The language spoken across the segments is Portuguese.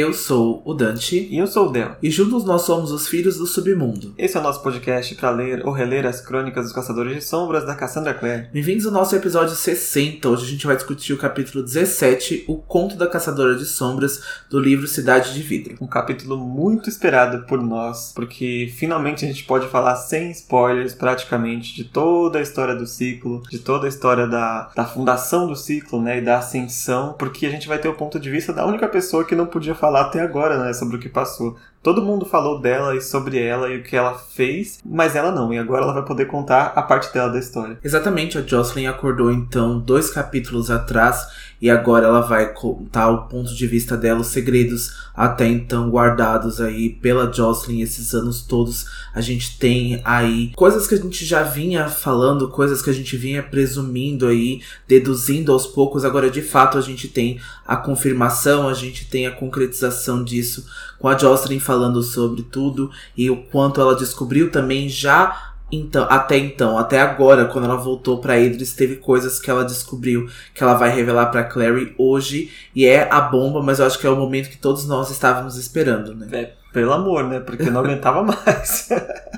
Eu sou o Dante. E eu sou o Del. E juntos nós somos os Filhos do Submundo. Esse é o nosso podcast para ler ou reler as crônicas dos Caçadores de Sombras da Cassandra Clare. Bem-vindos ao nosso episódio 60. Hoje a gente vai discutir o capítulo 17, O Conto da Caçadora de Sombras, do livro Cidade de Vidro. Um capítulo muito esperado por nós, porque finalmente a gente pode falar sem spoilers praticamente de toda a história do ciclo, de toda a história da, da fundação do ciclo, né, e da ascensão, porque a gente vai ter o ponto de vista da única pessoa que não podia falar até agora, né, sobre o que passou. Todo mundo falou dela e sobre ela e o que ela fez, mas ela não, e agora ela vai poder contar a parte dela da história. Exatamente, a Jocelyn acordou então dois capítulos atrás e agora ela vai contar o ponto de vista dela, os segredos até então guardados aí pela Jocelyn esses anos todos. A gente tem aí coisas que a gente já vinha falando, coisas que a gente vinha presumindo aí, deduzindo aos poucos. Agora de fato a gente tem a confirmação, a gente tem a concretização disso com a Jocelyn falando sobre tudo e o quanto ela descobriu também já então, até então, até agora, quando ela voltou para Idris, teve coisas que ela descobriu que ela vai revelar para Clary hoje e é a bomba, mas eu acho que é o momento que todos nós estávamos esperando, né? É, pelo amor, né? Porque não aguentava mais.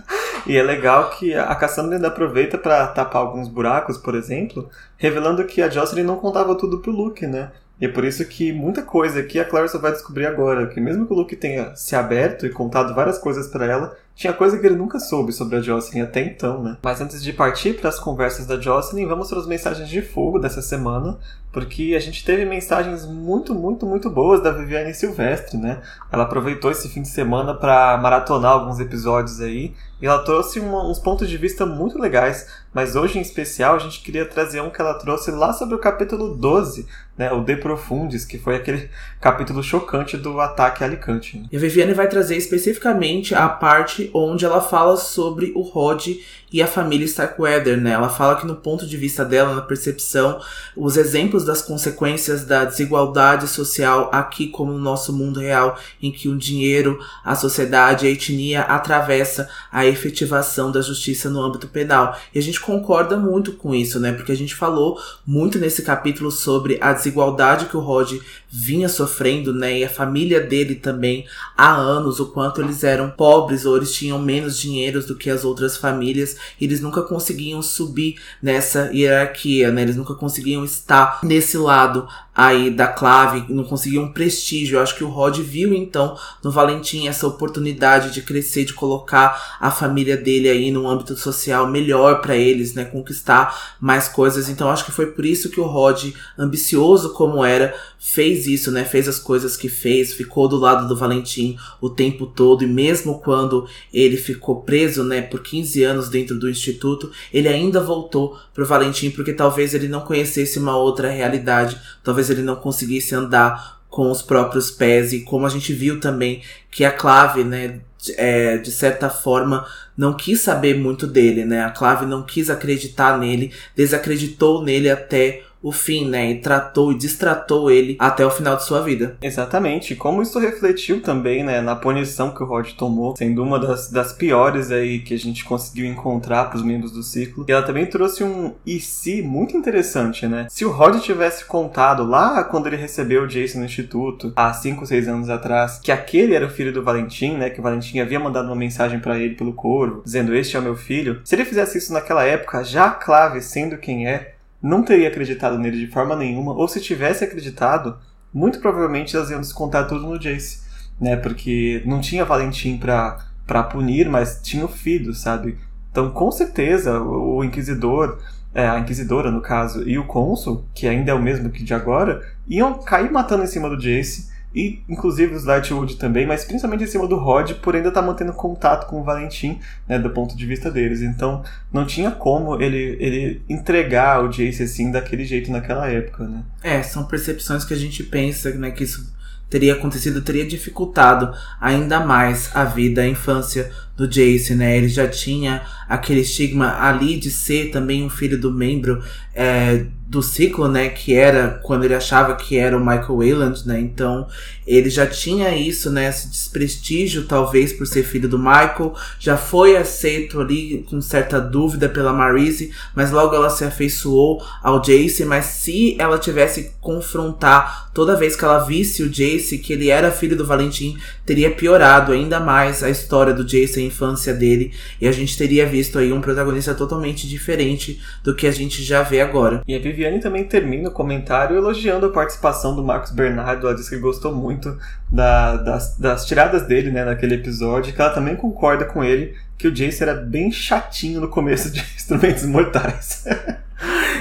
e é legal que a Cassandra ainda aproveita para tapar alguns buracos, por exemplo, revelando que a Jocelyn não contava tudo pro Luke, né? E é por isso que muita coisa aqui a Clary só vai descobrir agora, que mesmo que o Luke tenha se aberto e contado várias coisas para ela, tinha coisa que ele nunca soube sobre a Jocelyn até então, né? Mas antes de partir para as conversas da Jocelyn, vamos para as mensagens de fogo dessa semana, porque a gente teve mensagens muito, muito, muito boas da Viviane Silvestre, né? Ela aproveitou esse fim de semana para maratonar alguns episódios aí, e ela trouxe uma, uns pontos de vista muito legais, mas hoje em especial a gente queria trazer um que ela trouxe lá sobre o capítulo 12, né, o De Profundis, que foi aquele capítulo chocante do ataque a Alicante. Né? E a Viviane vai trazer especificamente a parte onde ela fala sobre o Rod e a família Starkweather, né? Ela fala que no ponto de vista dela, na percepção, os exemplos das consequências da desigualdade social aqui como no nosso mundo real, em que o dinheiro, a sociedade, a etnia atravessa a efetivação da justiça no âmbito penal. E a gente concorda muito com isso, né? Porque a gente falou muito nesse capítulo sobre a desigualdade que o Rod vinha sofrendo, né? E a família dele também há anos, o quanto eles eram pobres ou eles tinham menos dinheiro do que as outras famílias eles nunca conseguiam subir nessa hierarquia, né? Eles nunca conseguiam estar nesse lado aí da clave, não conseguiam prestígio. Eu acho que o Rod viu então no Valentim essa oportunidade de crescer, de colocar a família dele aí num âmbito social melhor para eles, né? Conquistar mais coisas. Então acho que foi por isso que o Rod, ambicioso como era, fez isso, né? Fez as coisas que fez, ficou do lado do Valentim o tempo todo e mesmo quando ele ficou preso, né, por 15 anos dentro do instituto, ele ainda voltou pro Valentim porque talvez ele não conhecesse uma outra realidade, talvez ele não conseguisse andar com os próprios pés e como a gente viu também que a Clave, né, é, de certa forma não quis saber muito dele, né? A Clave não quis acreditar nele, desacreditou nele até o fim, né? E tratou e distratou ele até o final de sua vida. Exatamente. Como isso refletiu também, né, na punição que o Rod tomou, sendo uma das, das piores aí que a gente conseguiu encontrar para os membros do ciclo. E ela também trouxe um e se muito interessante, né? Se o Rod tivesse contado lá quando ele recebeu o Jason no instituto, há 5, 6 anos atrás, que aquele era o filho do Valentim, né? Que o Valentim havia mandado uma mensagem para ele pelo corvo, dizendo: Este é o meu filho. Se ele fizesse isso naquela época, já Clave sendo quem é, não teria acreditado nele de forma nenhuma, ou se tivesse acreditado, muito provavelmente elas iam descontar tudo no Jace, né? Porque não tinha Valentim pra, pra punir, mas tinha o Fido, sabe? Então, com certeza, o, Inquisidor, é, a Inquisidora no caso, e o Cônsul, que ainda é o mesmo que de agora, iam cair matando em cima do Jace e inclusive os Lightwood também, mas principalmente em cima do Rod, por ainda estar tá mantendo contato com o Valentim, né, do ponto de vista deles. Então, não tinha como ele, ele entregar o Jace assim daquele jeito naquela época, né? É, são percepções que a gente pensa, né, que isso teria acontecido, teria dificultado ainda mais a vida, a infância do Jace, né? Ele já tinha aquele estigma ali de ser também um filho do membro é, do ciclo, né? Que era quando ele achava que era o Michael Wayland, né? Então ele já tinha isso, né? Esse desprestígio, talvez, por ser filho do Michael. Já foi aceito ali com certa dúvida pela Marise, mas logo ela se afeiçoou ao Jace. Mas se ela tivesse que confrontar toda vez que ela visse o Jace, que ele era filho do Valentim, teria piorado ainda mais a história do Jace, a infância dele. E a gente teria visto aí um protagonista totalmente diferente do que a gente já vê agora. E a Viviane também termina o comentário elogiando a participação do Marcos Bernardo. Ela disse que gostou muito da, das, das tiradas dele, né, naquele episódio, que ela também concorda com ele que o Jace era bem chatinho no começo de Instrumentos Mortais.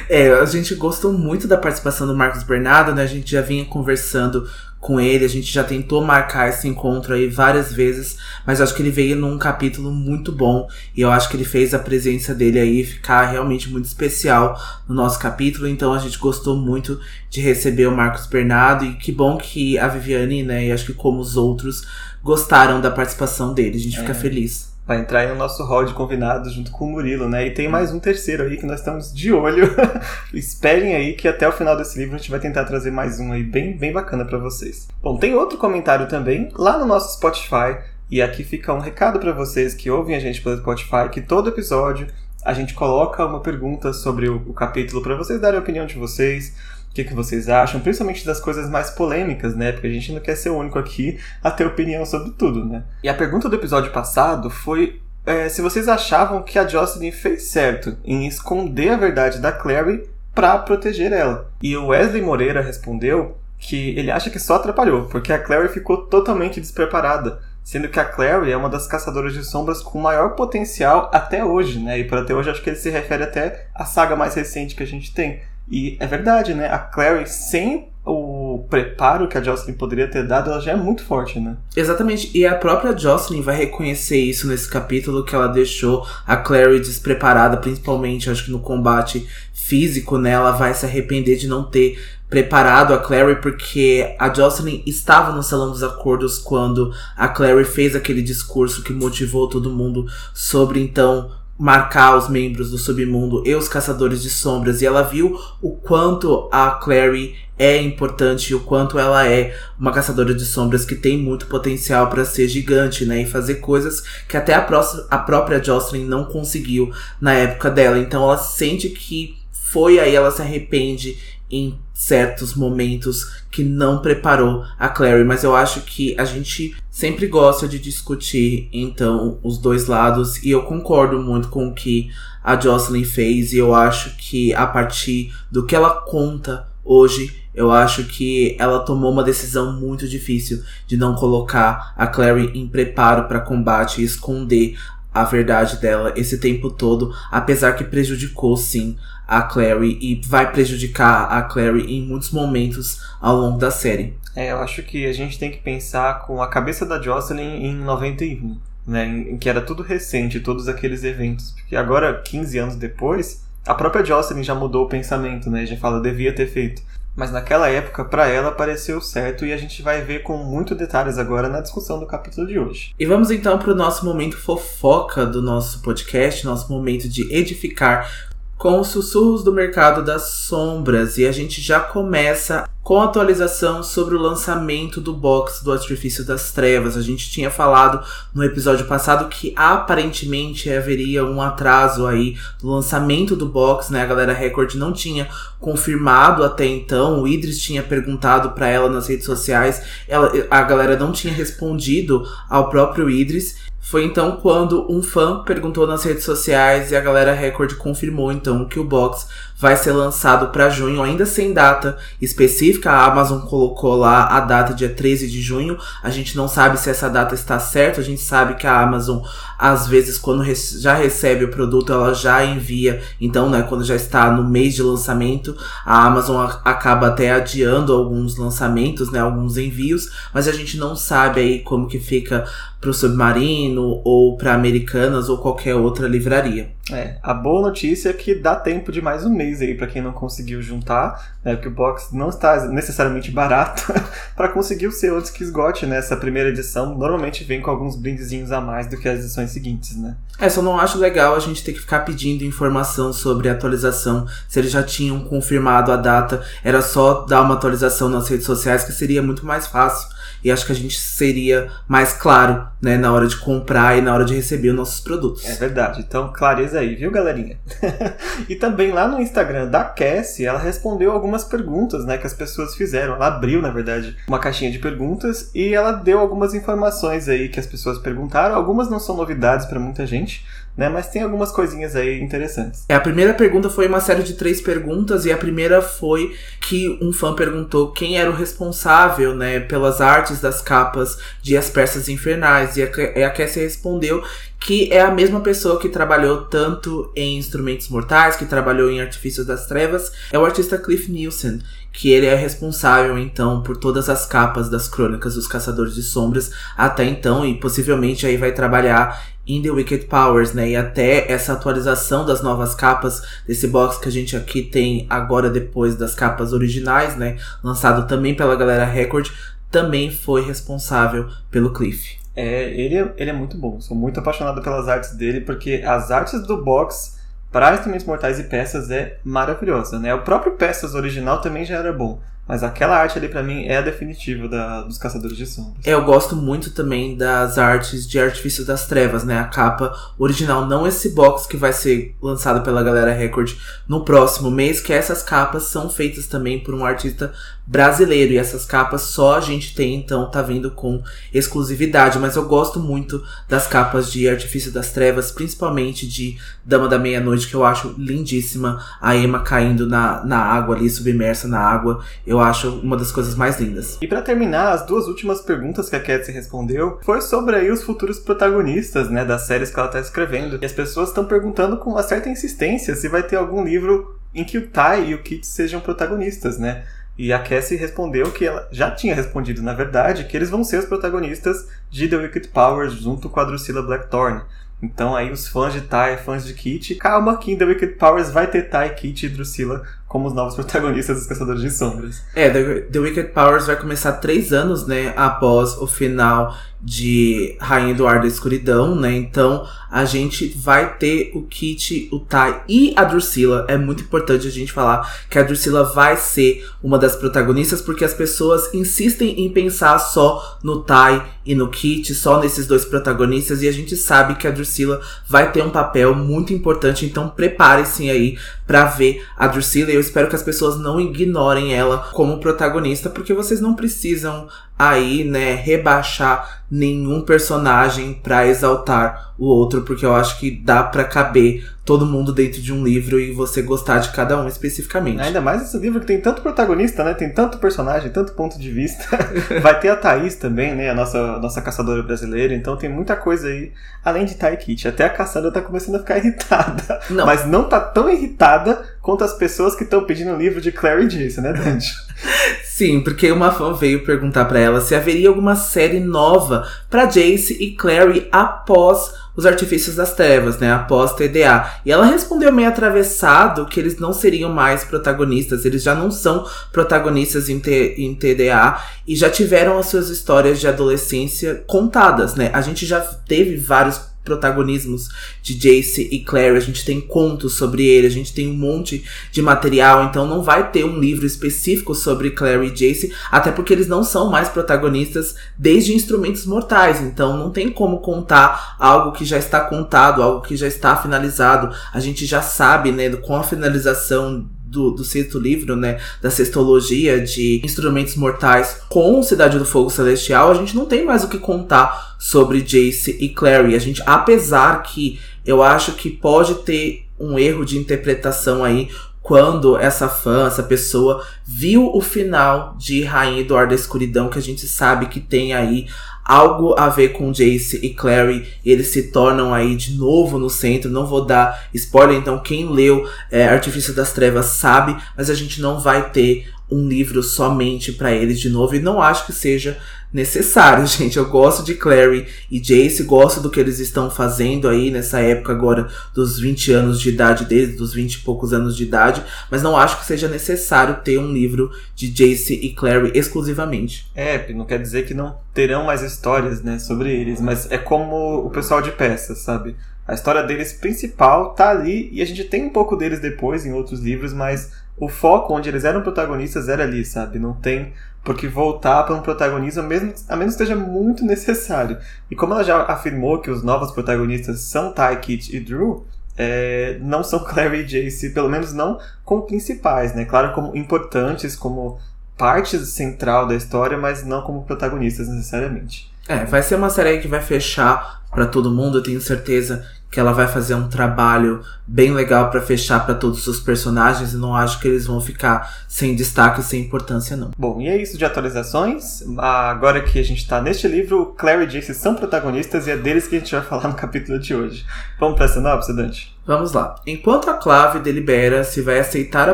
É, a gente gostou muito da participação do Marcos Bernardo, né? A gente já vinha conversando com ele, a gente já tentou marcar esse encontro aí várias vezes, mas acho que ele veio num capítulo muito bom e eu acho que ele fez a presença dele aí ficar realmente muito especial no nosso capítulo, então a gente gostou muito de receber o Marcos Bernardo e que bom que a Viviane, né, e acho que como os outros gostaram da participação dele, a gente é. fica feliz vai entrar aí no nosso hall de convidados junto com o Murilo, né? E tem mais um terceiro aí que nós estamos de olho. Esperem aí que até o final desse livro a gente vai tentar trazer mais um aí bem, bem bacana para vocês. Bom, tem outro comentário também lá no nosso Spotify. E aqui fica um recado para vocês que ouvem a gente pelo Spotify, que todo episódio a gente coloca uma pergunta sobre o, o capítulo para vocês darem a opinião de vocês o que, que vocês acham, principalmente das coisas mais polêmicas, né? Porque a gente não quer ser o único aqui a ter opinião sobre tudo, né? E a pergunta do episódio passado foi é, se vocês achavam que a Jocelyn fez certo em esconder a verdade da Clary para proteger ela. E o Wesley Moreira respondeu que ele acha que só atrapalhou, porque a Clary ficou totalmente despreparada, sendo que a Clary é uma das caçadoras de sombras com maior potencial até hoje, né? E por até hoje acho que ele se refere até à saga mais recente que a gente tem. E é verdade, né? A Clary, sem o preparo que a Jocelyn poderia ter dado, ela já é muito forte, né? Exatamente. E a própria Jocelyn vai reconhecer isso nesse capítulo que ela deixou a Clary despreparada, principalmente, acho que no combate físico, né? Ela vai se arrepender de não ter preparado a Clary porque a Jocelyn estava no salão dos acordos quando a Clary fez aquele discurso que motivou todo mundo sobre então marcar os membros do submundo e os caçadores de sombras e ela viu o quanto a Clary é importante o quanto ela é uma caçadora de sombras que tem muito potencial para ser gigante, né, e fazer coisas que até a, a própria Jocelyn não conseguiu na época dela. Então ela sente que foi aí ela se arrepende em certos momentos que não preparou a Clary, mas eu acho que a gente sempre gosta de discutir então os dois lados e eu concordo muito com o que a Jocelyn fez e eu acho que a partir do que ela conta hoje eu acho que ela tomou uma decisão muito difícil de não colocar a Clary em preparo para combate e esconder a verdade dela esse tempo todo, apesar que prejudicou sim a Clary e vai prejudicar a Clary em muitos momentos ao longo da série. É, eu acho que a gente tem que pensar com a cabeça da Jocelyn em 91, né, em que era tudo recente, todos aqueles eventos, porque agora 15 anos depois, a própria Jocelyn já mudou o pensamento, né, já fala devia ter feito. Mas naquela época, para ela, pareceu certo e a gente vai ver com muito detalhes agora na discussão do capítulo de hoje. E vamos então para o nosso momento fofoca do nosso podcast, nosso momento de edificar com os sussurros do mercado das sombras e a gente já começa com a atualização sobre o lançamento do box do Artifício das Trevas. A gente tinha falado no episódio passado que aparentemente haveria um atraso aí do lançamento do box, né? A galera Record não tinha confirmado até então. O Idris tinha perguntado para ela nas redes sociais, ela, a galera não tinha respondido ao próprio Idris. Foi então quando um fã perguntou nas redes sociais e a galera Record confirmou então que o box vai ser lançado para junho, ainda sem data específica. A Amazon colocou lá a data dia 13 de junho. A gente não sabe se essa data está certa. A gente sabe que a Amazon, às vezes, quando já recebe o produto, ela já envia. Então, né, quando já está no mês de lançamento, a Amazon acaba até adiando alguns lançamentos, né, alguns envios. Mas a gente não sabe aí como que fica pro Submarino ou para Americanas ou qualquer outra livraria. É, a boa notícia é que dá tempo de mais um mês aí para quem não conseguiu juntar, né? Porque o box não está necessariamente barato para conseguir o seu antes que esgote, né? Primeira edição normalmente vem com alguns brindezinhos a mais do que as edições seguintes, né? É, só não acho legal a gente ter que ficar pedindo informação sobre a atualização. Se eles já tinham confirmado a data, era só dar uma atualização nas redes sociais que seria muito mais fácil e acho que a gente seria mais claro, né, na hora de comprar e na hora de receber os nossos produtos. É verdade. Então, clareza aí, viu, galerinha? e também lá no Instagram da Cassie, ela respondeu algumas perguntas, né, que as pessoas fizeram. Ela abriu, na verdade, uma caixinha de perguntas e ela deu algumas informações aí que as pessoas perguntaram. Algumas não são novidades para muita gente, né? Mas tem algumas coisinhas aí interessantes. É, a primeira pergunta foi uma série de três perguntas, e a primeira foi que um fã perguntou quem era o responsável, né, pelas artes das capas de As Peças Infernais. E a, a Cassie respondeu que é a mesma pessoa que trabalhou tanto em Instrumentos Mortais, que trabalhou em Artifícios das Trevas, é o artista Cliff Nielsen, que ele é responsável então por todas as capas das crônicas dos Caçadores de Sombras até então e possivelmente aí vai trabalhar em The Wicked Powers, né? E até essa atualização das novas capas desse box que a gente aqui tem agora depois das capas originais, né? Lançado também pela galera Record, também foi responsável pelo Cliff. É, ele, é, ele é muito bom. Sou muito apaixonado pelas artes dele, porque as artes do box para instrumentos mortais e peças é maravilhosa, né? O próprio peças original também já era bom. Mas aquela arte ali para mim é a definitiva da, dos Caçadores de Sombras. É, eu gosto muito também das artes de Artifício das Trevas, né? A capa original, não esse box que vai ser lançado pela Galera Record no próximo mês, que essas capas são feitas também por um artista brasileiro. E essas capas só a gente tem, então, tá vindo com exclusividade. Mas eu gosto muito das capas de Artifício das Trevas, principalmente de Dama da Meia-Noite, que eu acho lindíssima. A Emma caindo na, na água ali, submersa na água. Eu acho uma das coisas mais lindas. E para terminar, as duas últimas perguntas que a Cat respondeu foi sobre aí os futuros protagonistas, né, das séries que ela tá escrevendo. E as pessoas estão perguntando com uma certa insistência se vai ter algum livro em que o Tai e o Kit sejam protagonistas, né? E a Cassie respondeu que ela já tinha respondido, na verdade, que eles vão ser os protagonistas de The Wicked Powers junto com a Drusilla Blackthorne. Então aí os fãs de Tai, fãs de Kit, calma que em The Wicked Powers vai ter Tai, Kit e Drusilla como os novos protagonistas dos Caçadores de Sombras. É, The, The Wicked Powers vai começar três anos, né, após o final de Rainha do Ar da Escuridão, né? Então a gente vai ter o Kit, o Tai e a Drusilla. É muito importante a gente falar que a Drusilla vai ser uma das protagonistas, porque as pessoas insistem em pensar só no Tai e no Kit, só nesses dois protagonistas, e a gente sabe que a Drusilla vai ter um papel muito importante, então preparem-se aí para ver a Drusilla. E eu espero que as pessoas não ignorem ela como protagonista, porque vocês não precisam aí, né, rebaixar nenhum personagem para exaltar o outro, porque eu acho que dá para caber todo mundo dentro de um livro e você gostar de cada um especificamente. Ainda mais esse livro que tem tanto protagonista, né? Tem tanto personagem, tanto ponto de vista. Vai ter a Thaís também, né? A nossa, nossa caçadora brasileira. Então tem muita coisa aí, além de Kit. Até a caçadora tá começando a ficar irritada. Não. Mas não tá tão irritada quanto as pessoas que estão pedindo o livro de Clary Jace, né, Dante? Sim, porque uma fã veio perguntar para ela se haveria alguma série nova para Jace e Clary após os artifícios das trevas, né? Após TDA. E ela respondeu meio atravessado que eles não seriam mais protagonistas, eles já não são protagonistas em, T, em TDA e já tiveram as suas histórias de adolescência contadas, né? A gente já teve vários protagonismos de Jace e Claire, a gente tem contos sobre ele, a gente tem um monte de material, então não vai ter um livro específico sobre Claire e Jace, até porque eles não são mais protagonistas desde Instrumentos Mortais, então não tem como contar algo que já está contado, algo que já está finalizado. A gente já sabe, né, com a finalização do, do sexto livro, né, da sextologia de instrumentos mortais com Cidade do Fogo Celestial, a gente não tem mais o que contar sobre Jace e Clary. A gente, apesar que eu acho que pode ter um erro de interpretação aí quando essa fã, essa pessoa viu o final de Rainha Eduardo da Escuridão, que a gente sabe que tem aí algo a ver com Jace e Clary. Eles se tornam aí de novo no centro. Não vou dar spoiler, então quem leu é, Artifício das Trevas sabe, mas a gente não vai ter um livro somente para eles de novo e não acho que seja necessário, gente. Eu gosto de Clary e Jace, gosto do que eles estão fazendo aí nessa época agora dos 20 anos de idade deles, dos 20 e poucos anos de idade, mas não acho que seja necessário ter um livro de Jace e Clary exclusivamente. É, não quer dizer que não terão mais histórias, né, sobre eles, mas é como o pessoal de peças, sabe? A história deles principal tá ali e a gente tem um pouco deles depois em outros livros, mas o foco onde eles eram protagonistas era ali, sabe? Não tem porque voltar para um protagonismo, mesmo, a menos que seja muito necessário. E como ela já afirmou que os novos protagonistas são Ty, Kit e Drew, é, não são Clary e Jace, pelo menos não como principais, né? Claro, como importantes, como parte central da história, mas não como protagonistas necessariamente. É, vai ser uma série que vai fechar para todo mundo, eu tenho certeza que ela vai fazer um trabalho bem legal para fechar para todos os personagens e não acho que eles vão ficar sem destaque, sem importância não. Bom, e é isso de atualizações. Agora que a gente tá neste livro, Claire e Jace são protagonistas e é deles que a gente vai falar no capítulo de hoje. Vamos para a sinopse, Dante? Vamos lá. Enquanto a Clave delibera se vai aceitar a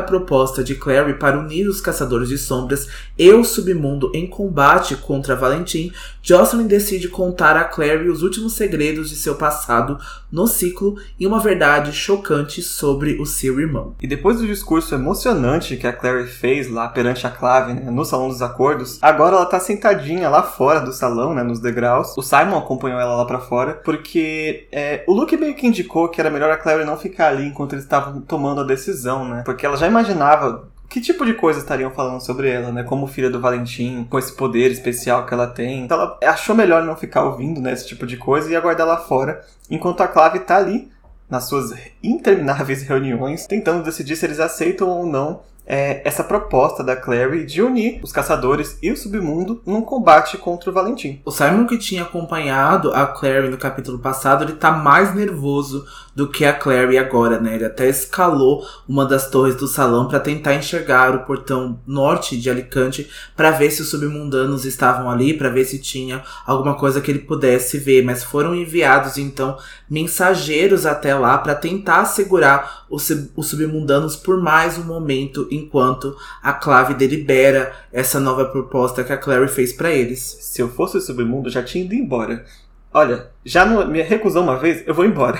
proposta de Clary para unir os Caçadores de Sombras e o Submundo em combate contra Valentim, Jocelyn decide contar a Clary os últimos segredos de seu passado no ciclo e uma verdade chocante sobre o seu irmão. E depois do discurso emocionante que a Clary fez lá perante a Clave, né, no Salão dos Acordos, agora ela tá sentadinha lá fora do salão, né, nos degraus. O Simon acompanhou ela lá para fora, porque é, o Luke meio que indicou que era melhor a Clary não ficar ali enquanto eles estavam tomando a decisão, né? Porque ela já imaginava que tipo de coisa estariam falando sobre ela, né? Como filha do Valentim, com esse poder especial que ela tem. Então ela achou melhor não ficar ouvindo, né, esse tipo de coisa e aguardar lá fora, enquanto a Clave tá ali nas suas intermináveis reuniões, tentando decidir se eles aceitam ou não é, essa proposta da Clary de unir os caçadores e o submundo num combate contra o Valentim. O Simon que tinha acompanhado a Clary no capítulo passado, ele tá mais nervoso do que a Clary agora, né? Ele até escalou uma das torres do salão para tentar enxergar o portão norte de Alicante para ver se os submundanos estavam ali, para ver se tinha alguma coisa que ele pudesse ver, mas foram enviados então mensageiros até lá para tentar segurar os, os submundanos por mais um momento enquanto a Clave delibera essa nova proposta que a Clary fez para eles. Se eu fosse o submundo, já tinha ido embora. Olha, já não, me recusou uma vez, eu vou embora.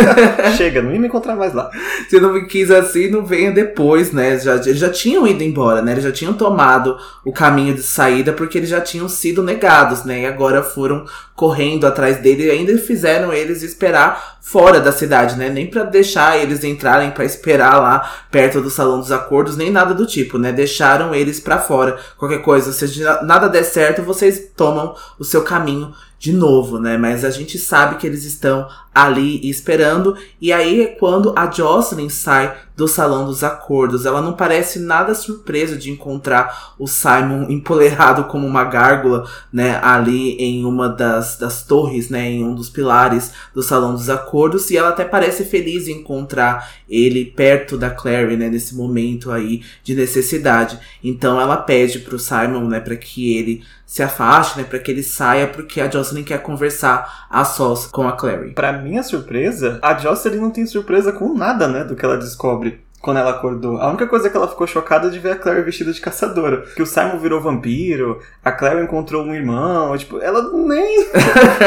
Chega, não ia me encontrar mais lá. Se não me quis assim, não venha depois, né? Já, eles já tinham ido embora, né? Eles já tinham tomado o caminho de saída porque eles já tinham sido negados, né? E agora foram correndo atrás dele e ainda fizeram eles esperar fora da cidade, né? Nem para deixar eles entrarem para esperar lá perto do salão dos acordos, nem nada do tipo, né? Deixaram eles para fora. Qualquer coisa, se nada der certo, vocês tomam o seu caminho de novo, né? Mas a gente sabe que eles estão ali esperando. E aí é quando a Jocelyn sai do salão dos acordos. Ela não parece nada surpresa de encontrar o Simon empoleirado como uma gárgula, né, ali em uma das, das torres, né, em um dos pilares do salão dos acordos. E ela até parece feliz em encontrar ele perto da Clary, né, nesse momento aí de necessidade. Então ela pede pro Simon, né, para que ele se afaste, né, para que ele saia, porque a Jocelyn quer conversar a sós com a Clary. Para minha surpresa, a Jocelyn não tem surpresa com nada, né, do que ela descobre quando ela acordou. A única coisa que ela ficou chocada é de ver a Claire vestida de caçadora. Que o Simon virou vampiro, a Claire encontrou um irmão, tipo, ela nem,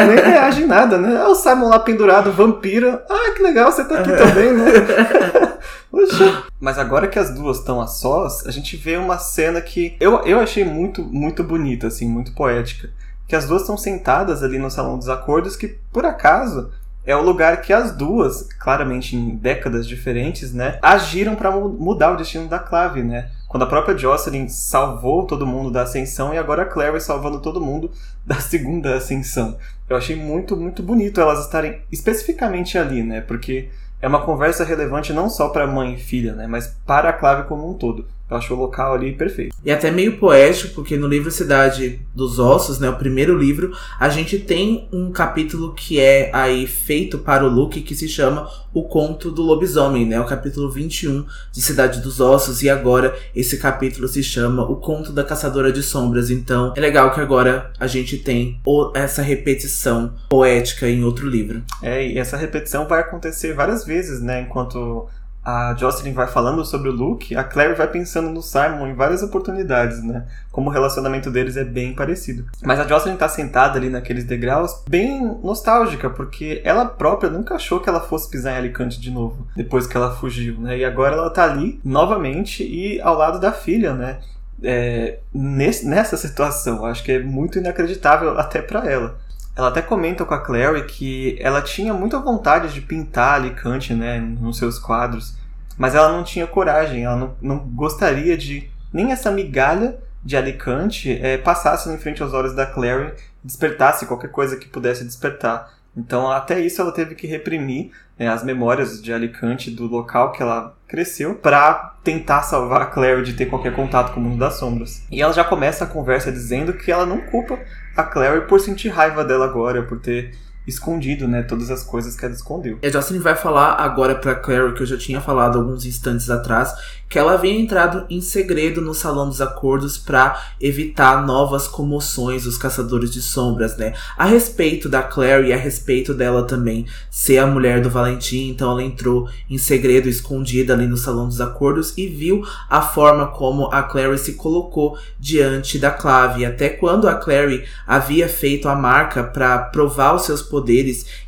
nem reage em nada, né? Ah, o Simon lá pendurado, vampiro. Ah, que legal, você tá aqui também, né? Poxa. Mas agora que as duas estão a sós, a gente vê uma cena que eu, eu achei muito, muito bonita, assim, muito poética. Que as duas estão sentadas ali no Salão dos Acordos, que por acaso é o lugar que as duas, claramente em décadas diferentes, né, agiram para mudar o destino da Clave, né? Quando a própria Jocelyn salvou todo mundo da ascensão e agora a Claire salvando todo mundo da segunda ascensão. Eu achei muito, muito bonito elas estarem especificamente ali, né? Porque é uma conversa relevante não só para mãe e filha, né, mas para a Clave como um todo. Eu acho o local ali perfeito. E até meio poético, porque no livro Cidade dos Ossos, né, o primeiro livro, a gente tem um capítulo que é aí feito para o Luke que se chama O Conto do Lobisomem, né, o capítulo 21 de Cidade dos Ossos, e agora esse capítulo se chama O Conto da Caçadora de Sombras. Então, é legal que agora a gente tem essa repetição poética em outro livro. É, e essa repetição vai acontecer várias vezes, né, enquanto a Jocelyn vai falando sobre o Luke, a Claire vai pensando no Simon em várias oportunidades, né? Como o relacionamento deles é bem parecido. Mas a Jocelyn tá sentada ali naqueles degraus, bem nostálgica, porque ela própria nunca achou que ela fosse pisar em Alicante de novo, depois que ela fugiu, né? E agora ela tá ali novamente e ao lado da filha, né? É, nesse, nessa situação, acho que é muito inacreditável até para ela. Ela até comenta com a Clary que ela tinha muita vontade de pintar Alicante, né, nos seus quadros, mas ela não tinha coragem, ela não, não gostaria de nem essa migalha de Alicante é, passasse em frente aos olhos da Clary despertasse qualquer coisa que pudesse despertar. Então, até isso ela teve que reprimir né, as memórias de Alicante do local que ela cresceu para tentar salvar a Claire de ter qualquer contato com o mundo das sombras. E ela já começa a conversa dizendo que ela não culpa a Claire por sentir raiva dela agora, por ter escondido, né, todas as coisas que ela escondeu. A Jocelyn vai falar agora para Claire, que eu já tinha falado alguns instantes atrás, que ela havia entrado em segredo no Salão dos Acordos para evitar novas comoções dos Caçadores de Sombras, né? A respeito da Claire e a respeito dela também ser a mulher do Valentim, então ela entrou em segredo, escondida ali no Salão dos Acordos e viu a forma como a Clary se colocou diante da clave. Até quando a Clary havia feito a marca para provar os seus poderes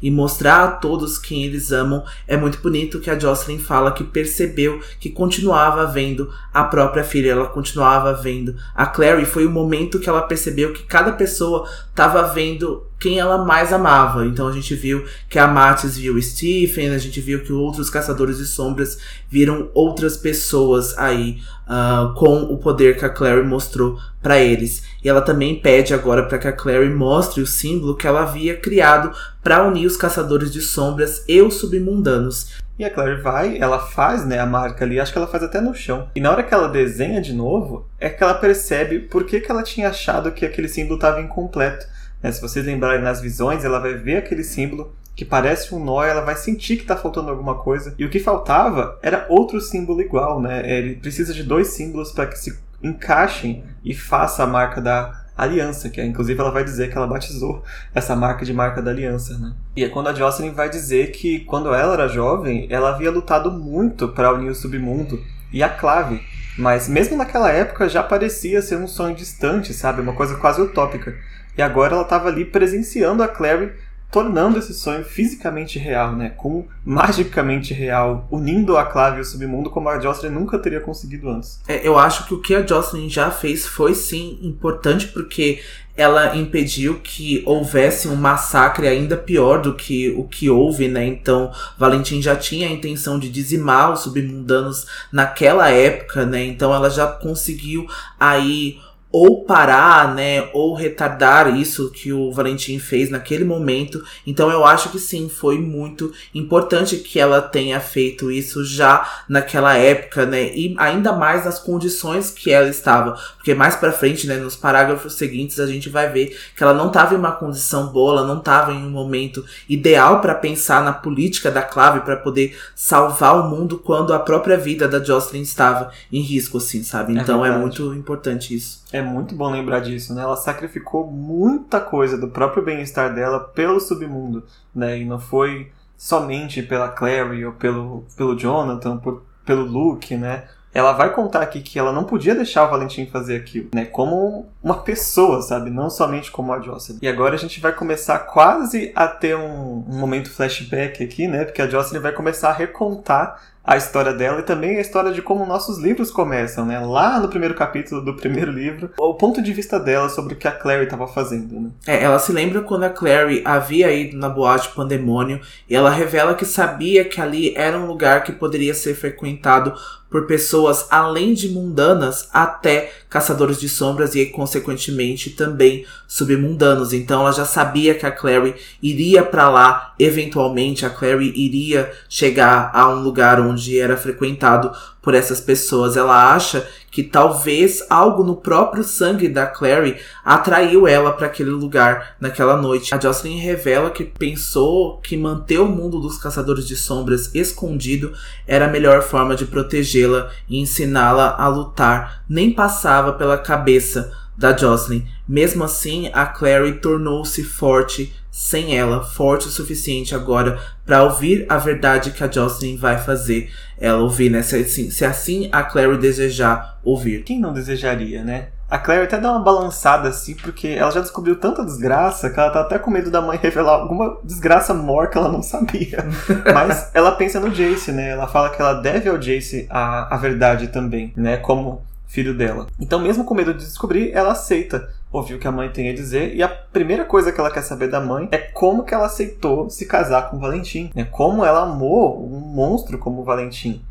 e mostrar a todos quem eles amam, é muito bonito que a Jocelyn fala que percebeu que continuava continuava vendo a própria filha, ela continuava vendo a Clary. Foi o momento que ela percebeu que cada pessoa estava vendo quem ela mais amava. Então a gente viu que a Matis viu Stephen, a gente viu que outros caçadores de sombras viram outras pessoas aí uh, com o poder que a Clary mostrou para eles. E ela também pede agora para que a Clary mostre o símbolo que ela havia criado para unir os caçadores de sombras e os submundanos. E a Claire vai, ela faz né, a marca ali, acho que ela faz até no chão. E na hora que ela desenha de novo, é que ela percebe por que, que ela tinha achado que aquele símbolo estava incompleto. Né? Se vocês lembrarem nas visões, ela vai ver aquele símbolo que parece um nó, ela vai sentir que está faltando alguma coisa. E o que faltava era outro símbolo igual, né? Ele precisa de dois símbolos para que se encaixem e faça a marca da, aliança, que é, inclusive ela vai dizer que ela batizou essa marca de marca da aliança, né? E é quando a Jocelyn vai dizer que quando ela era jovem, ela havia lutado muito para unir o submundo e a clave, mas mesmo naquela época já parecia ser um sonho distante, sabe? Uma coisa quase utópica. E agora ela estava ali presenciando a Clary tornando esse sonho fisicamente real, né? Com magicamente real, unindo a clave e o submundo como a Jocelyn nunca teria conseguido antes. É, eu acho que o que a Jocelyn já fez foi sim importante porque ela impediu que houvesse um massacre ainda pior do que o que houve, né? Então, Valentim já tinha a intenção de dizimar os submundanos naquela época, né? Então, ela já conseguiu aí ou parar, né, ou retardar isso que o Valentim fez naquele momento. Então eu acho que sim, foi muito importante que ela tenha feito isso já naquela época, né, e ainda mais nas condições que ela estava, porque mais para frente, né, nos parágrafos seguintes a gente vai ver que ela não estava em uma condição boa, ela não estava em um momento ideal para pensar na política da clave para poder salvar o mundo quando a própria vida da Jocelyn estava em risco, assim, sabe? É então é, é muito importante isso. É muito bom lembrar disso, né? Ela sacrificou muita coisa do próprio bem-estar dela pelo submundo, né? E não foi somente pela Clary ou pelo, pelo Jonathan, por, pelo Luke, né? ela vai contar aqui que ela não podia deixar o Valentim fazer aquilo, né? Como uma pessoa, sabe? Não somente como a Jocelyn. E agora a gente vai começar quase a ter um, um momento flashback aqui, né? Porque a Jocelyn vai começar a recontar a história dela e também a história de como nossos livros começam, né? Lá no primeiro capítulo do primeiro livro, o ponto de vista dela sobre o que a Clary estava fazendo, né? É, ela se lembra quando a Clary havia ido na boate Pandemônio e ela revela que sabia que ali era um lugar que poderia ser frequentado por pessoas além de mundanas até caçadores de sombras e consequentemente também submundanos. Então ela já sabia que a Clary iria para lá eventualmente, a Clary iria chegar a um lugar onde era frequentado por essas pessoas. Ela acha que talvez algo no próprio sangue da Clary atraiu ela para aquele lugar naquela noite. A Jocelyn revela que pensou que manter o mundo dos caçadores de sombras escondido era a melhor forma de protegê-la e ensiná-la a lutar. Nem passava pela cabeça da Jocelyn. Mesmo assim, a Clary tornou-se forte sem ela, forte o suficiente agora para ouvir a verdade que a Jocelyn vai fazer ela ouvir, né? Se assim, se assim a Clary desejar ouvir. Quem não desejaria, né? A Claire até dá uma balançada assim, porque ela já descobriu tanta desgraça que ela tá até com medo da mãe revelar alguma desgraça maior que ela não sabia. Mas ela pensa no Jace, né? Ela fala que ela deve ao Jace a, a verdade também, né? Como filho dela. Então, mesmo com medo de descobrir, ela aceita ouvir o que a mãe tem a dizer. E a primeira coisa que ela quer saber da mãe é como que ela aceitou se casar com o Valentim. Né? Como ela amou um monstro como o Valentim.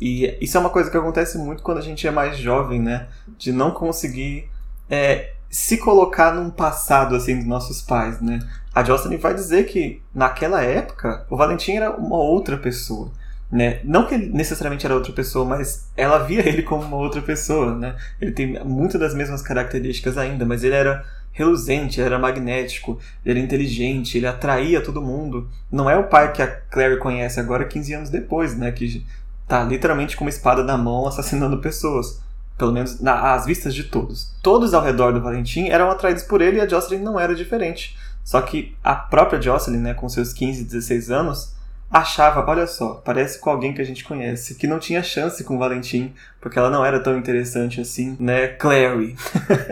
E isso é uma coisa que acontece muito quando a gente é mais jovem, né? De não conseguir é, se colocar num passado assim dos nossos pais, né? A Jocelyn vai dizer que naquela época o Valentim era uma outra pessoa, né? Não que ele necessariamente era outra pessoa, mas ela via ele como uma outra pessoa, né? Ele tem muitas das mesmas características ainda, mas ele era reluzente, era magnético, ele era inteligente, ele atraía todo mundo. Não é o pai que a Claire conhece agora 15 anos depois, né? Que tá literalmente com uma espada na mão assassinando pessoas. Pelo menos na, às vistas de todos. Todos ao redor do Valentim eram atraídos por ele e a Jocelyn não era diferente. Só que a própria Jocelyn, né, com seus 15, 16 anos, achava, olha só, parece com alguém que a gente conhece, que não tinha chance com o Valentim, porque ela não era tão interessante assim, né? Clary.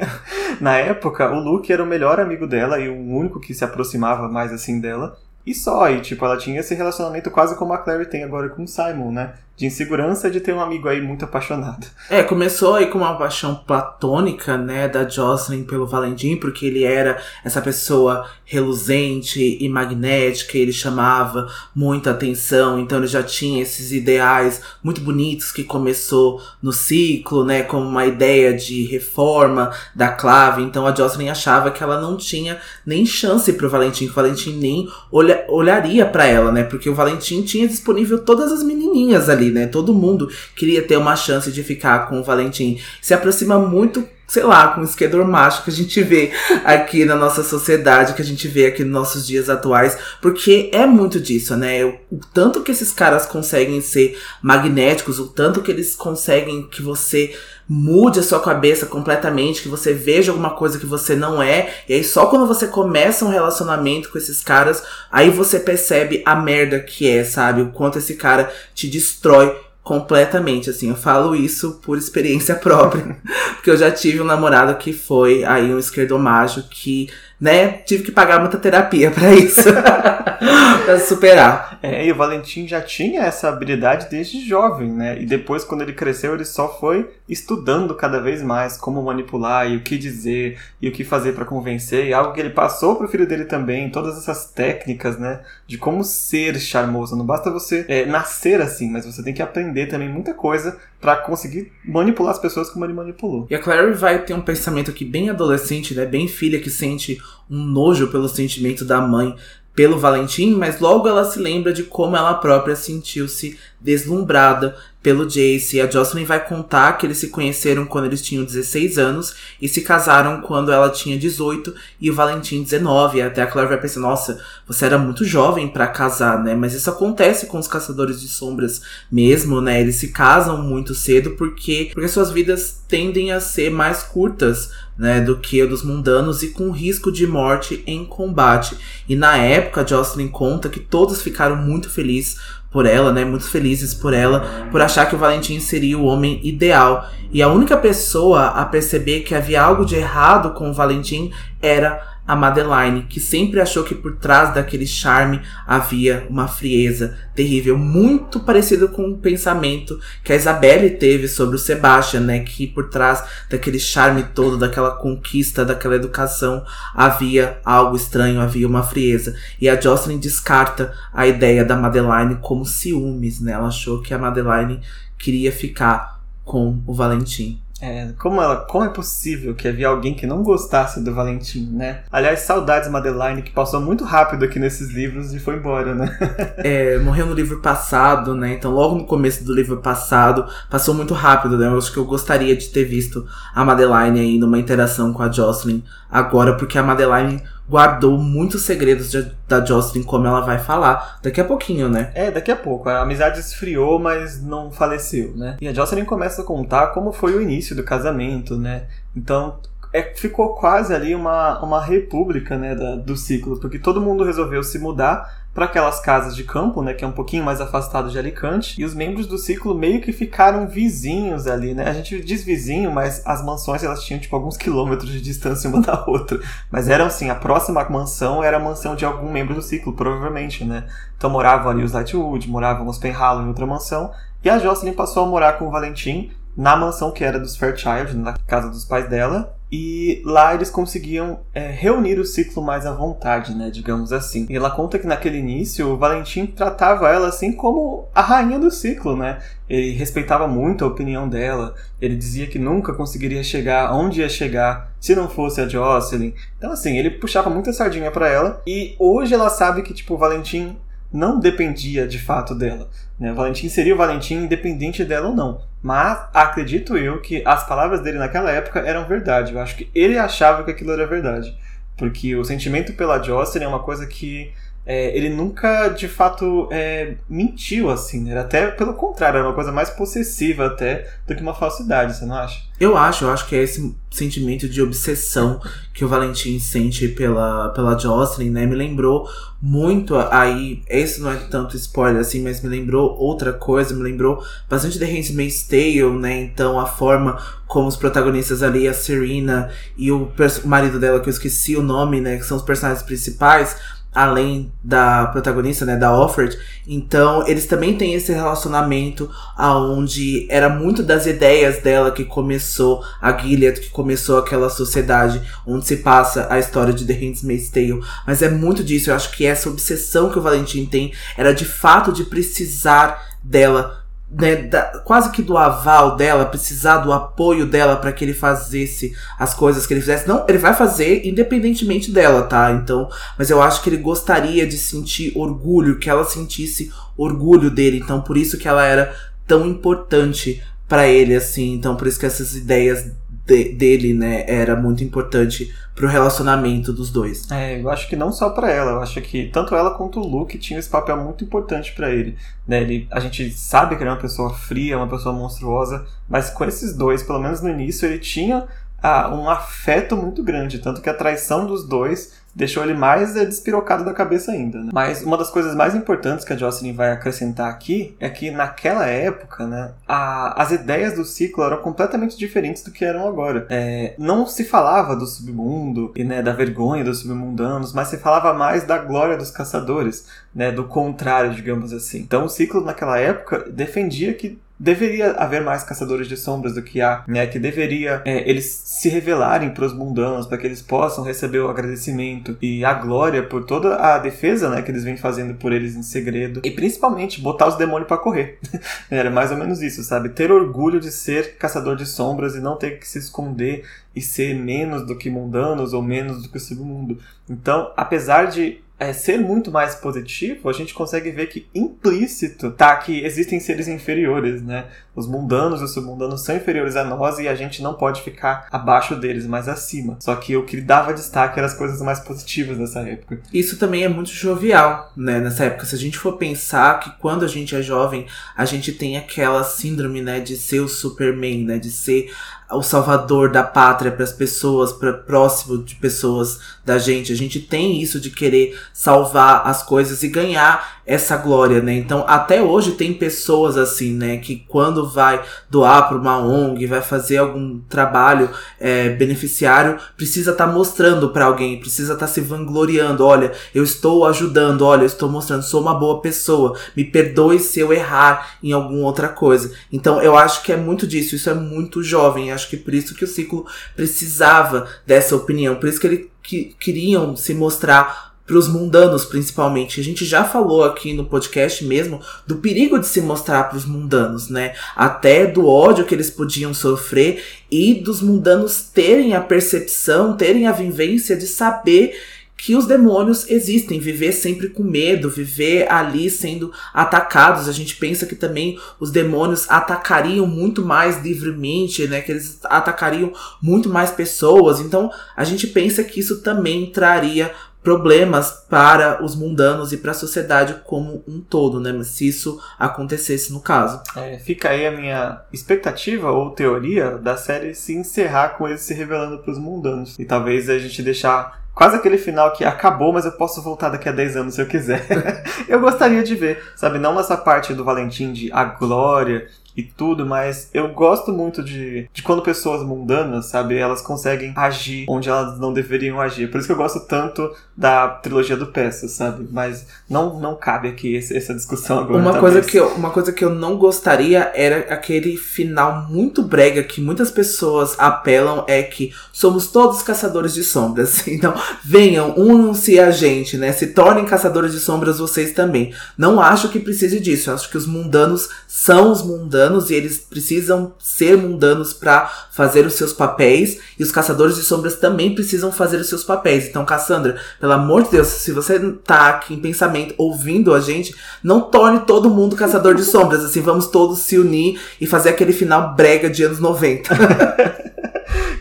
Na época, o Luke era o melhor amigo dela e o único que se aproximava mais assim dela. E só, e tipo, ela tinha esse relacionamento quase como a Clary tem agora com o Simon, né? De insegurança de ter um amigo aí muito apaixonado. É, começou aí com uma paixão platônica, né, da Jocelyn pelo Valentim, porque ele era essa pessoa reluzente e magnética, ele chamava muita atenção, então ele já tinha esses ideais muito bonitos que começou no ciclo, né, como uma ideia de reforma da clave, então a Jocelyn achava que ela não tinha nem chance pro Valentim, que o Valentim nem olha, olharia para ela, né, porque o Valentim tinha disponível todas as menininhas ali ali, né? Todo mundo queria ter uma chance de ficar com o Valentim. Se aproxima muito sei lá, com o esquerdor macho que a gente vê aqui na nossa sociedade, que a gente vê aqui nos nossos dias atuais, porque é muito disso, né? O, tanto que esses caras conseguem ser magnéticos, o tanto que eles conseguem que você mude a sua cabeça completamente, que você veja alguma coisa que você não é, e aí só quando você começa um relacionamento com esses caras, aí você percebe a merda que é, sabe? O quanto esse cara te destrói completamente, assim, eu falo isso por experiência própria, porque eu já tive um namorado que foi aí um esquerdomacho que né? Tive que pagar muita terapia para isso. pra superar. É, e o Valentim já tinha essa habilidade desde jovem, né? E depois, quando ele cresceu, ele só foi estudando cada vez mais como manipular e o que dizer e o que fazer para convencer. E algo que ele passou pro filho dele também, todas essas técnicas, né? De como ser charmoso. Não basta você é, nascer assim, mas você tem que aprender também muita coisa para conseguir manipular as pessoas como ele manipulou. E a Clary vai ter um pensamento aqui bem adolescente, né? Bem filha que sente um nojo pelo sentimento da mãe pelo Valentim, mas logo ela se lembra de como ela própria sentiu-se deslumbrada pelo Jace. E a Jocelyn vai contar que eles se conheceram quando eles tinham 16 anos e se casaram quando ela tinha 18 e o Valentim 19. E até a Claire vai pensar, nossa, você era muito jovem para casar, né? Mas isso acontece com os caçadores de sombras mesmo, né? Eles se casam muito cedo porque, porque suas vidas tendem a ser mais curtas né, do que a dos mundanos e com risco de morte em combate. E na época, Jocelyn conta que todos ficaram muito felizes por ela, né, muito felizes por ela, por achar que o Valentim seria o homem ideal. E a única pessoa a perceber que havia algo de errado com o Valentim era a Madeline, que sempre achou que por trás daquele charme havia uma frieza terrível, muito parecido com o pensamento que a Isabelle teve sobre o Sebastian, né, que por trás daquele charme todo, daquela conquista, daquela educação, havia algo estranho, havia uma frieza. E a Jocelyn descarta a ideia da Madeline como ciúmes, né? Ela achou que a Madeline queria ficar com o Valentim. É, como, ela, como é possível que havia alguém que não gostasse do Valentim, né? Aliás, saudades Madeline, que passou muito rápido aqui nesses livros e foi embora, né? é, morreu no livro passado, né? Então, logo no começo do livro passado, passou muito rápido, né? Eu acho que eu gostaria de ter visto a Madeline aí numa interação com a Jocelyn agora, porque a Madeline guardou muitos segredos de, da Jocelyn, como ela vai falar daqui a pouquinho, né? É, daqui a pouco. A amizade esfriou, mas não faleceu, né? E a Jocelyn começa a contar como foi o início do casamento, né? Então, é, ficou quase ali uma, uma república né, da, do ciclo, porque todo mundo resolveu se mudar para aquelas casas de campo, né, que é um pouquinho mais afastado de Alicante, e os membros do ciclo meio que ficaram vizinhos ali, né? A gente diz vizinho, mas as mansões elas tinham tipo alguns quilômetros de distância uma da outra, mas eram assim, a próxima mansão era a mansão de algum membro do ciclo, provavelmente, né? Então moravam ali os Lightwood, moravam os Penhallow em outra mansão, e a Jocelyn passou a morar com o Valentim na mansão que era dos Fairchild, na casa dos pais dela, e lá eles conseguiam é, reunir o ciclo mais à vontade, né, digamos assim. E ela conta que naquele início o Valentim tratava ela assim como a rainha do ciclo, né? Ele respeitava muito a opinião dela, ele dizia que nunca conseguiria chegar onde ia chegar se não fosse a Jocelyn. Então assim, ele puxava muita sardinha para ela e hoje ela sabe que tipo o Valentim não dependia de fato dela. Né? O Valentim seria o Valentim independente dela ou não. Mas acredito eu que as palavras dele naquela época eram verdade. Eu acho que ele achava que aquilo era verdade. Porque o sentimento pela Jocelyn é uma coisa que é, ele nunca de fato é, mentiu assim, né? Até pelo contrário, era uma coisa mais possessiva até do que uma falsidade, você não acha? Eu acho, eu acho que é esse sentimento de obsessão que o Valentim sente pela, pela Jocelyn, né? Me lembrou muito aí, esse não é tanto spoiler assim, mas me lembrou outra coisa, me lembrou bastante The Handmaid's Tale, né? Então a forma como os protagonistas ali, a Serena e o marido dela, que eu esqueci o nome, né? Que são os personagens principais, além da protagonista, né, da Offred. Então, eles também têm esse relacionamento aonde era muito das ideias dela que começou a Gilead, que começou aquela sociedade onde se passa a história de The Handmaid's Tale. Mas é muito disso, eu acho que essa obsessão que o Valentim tem era de fato de precisar dela né, da, quase que do aval dela, precisar do apoio dela para que ele fazesse as coisas que ele fizesse. Não, ele vai fazer independentemente dela, tá? Então, mas eu acho que ele gostaria de sentir orgulho, que ela sentisse orgulho dele. Então, por isso que ela era tão importante para ele, assim. Então, por isso que essas ideias de, dele, né, era muito importante pro relacionamento dos dois. É, eu acho que não só para ela, eu acho que tanto ela quanto o Luke tinham esse papel muito importante para ele, né? Ele, a gente sabe que ele é uma pessoa fria, uma pessoa monstruosa, mas com esses dois, pelo menos no início, ele tinha ah, um afeto muito grande, tanto que a traição dos dois deixou ele mais é, despirocado da cabeça ainda. Né? Mas uma das coisas mais importantes que a Jocelyn vai acrescentar aqui é que naquela época, né, a, as ideias do ciclo eram completamente diferentes do que eram agora. É, não se falava do submundo e né, da vergonha dos submundanos, mas se falava mais da glória dos caçadores, né, do contrário, digamos assim. Então o ciclo naquela época defendia que deveria haver mais caçadores de sombras do que há, né? Que deveria é, eles se revelarem para os mundanos para que eles possam receber o agradecimento e a glória por toda a defesa, né? Que eles vêm fazendo por eles em segredo e principalmente botar os demônios para correr. Era mais ou menos isso, sabe? Ter orgulho de ser caçador de sombras e não ter que se esconder e ser menos do que mundanos ou menos do que o submundo. Então, apesar de é, ser muito mais positivo, a gente consegue ver que implícito tá que existem seres inferiores, né? Os mundanos e os submundanos são inferiores a nós e a gente não pode ficar abaixo deles, mas acima. Só que o que dava destaque eram as coisas mais positivas dessa época. Isso também é muito jovial, né? Nessa época, se a gente for pensar que quando a gente é jovem, a gente tem aquela síndrome, né, de ser o Superman, né, de ser o salvador da pátria para as pessoas, para próximo de pessoas da gente. A gente tem isso de querer salvar as coisas e ganhar essa glória, né? Então, até hoje tem pessoas assim, né, que quando vai doar para uma ONG, vai fazer algum trabalho é, beneficiário, precisa estar tá mostrando para alguém, precisa estar tá se vangloriando. Olha, eu estou ajudando, olha, eu estou mostrando, sou uma boa pessoa. Me perdoe se eu errar em alguma outra coisa. Então, eu acho que é muito disso. Isso é muito jovem. Acho que por isso que o ciclo precisava dessa opinião, por isso que ele que, queriam se mostrar para os mundanos principalmente. A gente já falou aqui no podcast mesmo do perigo de se mostrar para os mundanos, né? Até do ódio que eles podiam sofrer e dos mundanos terem a percepção, terem a vivência de saber que os demônios existem, viver sempre com medo, viver ali sendo atacados. A gente pensa que também os demônios atacariam muito mais livremente, né? Que eles atacariam muito mais pessoas. Então a gente pensa que isso também traria problemas para os mundanos e para a sociedade como um todo, né? Se isso acontecesse no caso. É, fica aí a minha expectativa ou teoria da série se encerrar com ele se revelando para os mundanos. E talvez a gente deixar quase aquele final que acabou, mas eu posso voltar daqui a 10 anos se eu quiser. eu gostaria de ver, sabe? Não nessa parte do Valentim de a glória e tudo, mas eu gosto muito de, de quando pessoas mundanas, sabe, elas conseguem agir onde elas não deveriam agir. Por isso que eu gosto tanto da trilogia do Peças, sabe? Mas não, não cabe aqui esse, essa discussão agora. Uma coisa, que eu, uma coisa que eu não gostaria era aquele final muito brega que muitas pessoas apelam é que somos todos caçadores de sombras. Então, venham, unam-se a gente, né? Se tornem caçadores de sombras vocês também. Não acho que precise disso. Eu acho que os mundanos são os mundanos mundanos e eles precisam ser mundanos para fazer os seus papéis e os caçadores de sombras também precisam fazer os seus papéis. Então, Cassandra, pelo amor de Deus, se você tá aqui em pensamento ouvindo a gente, não torne todo mundo caçador de sombras, assim, vamos todos se unir e fazer aquele final brega de anos 90.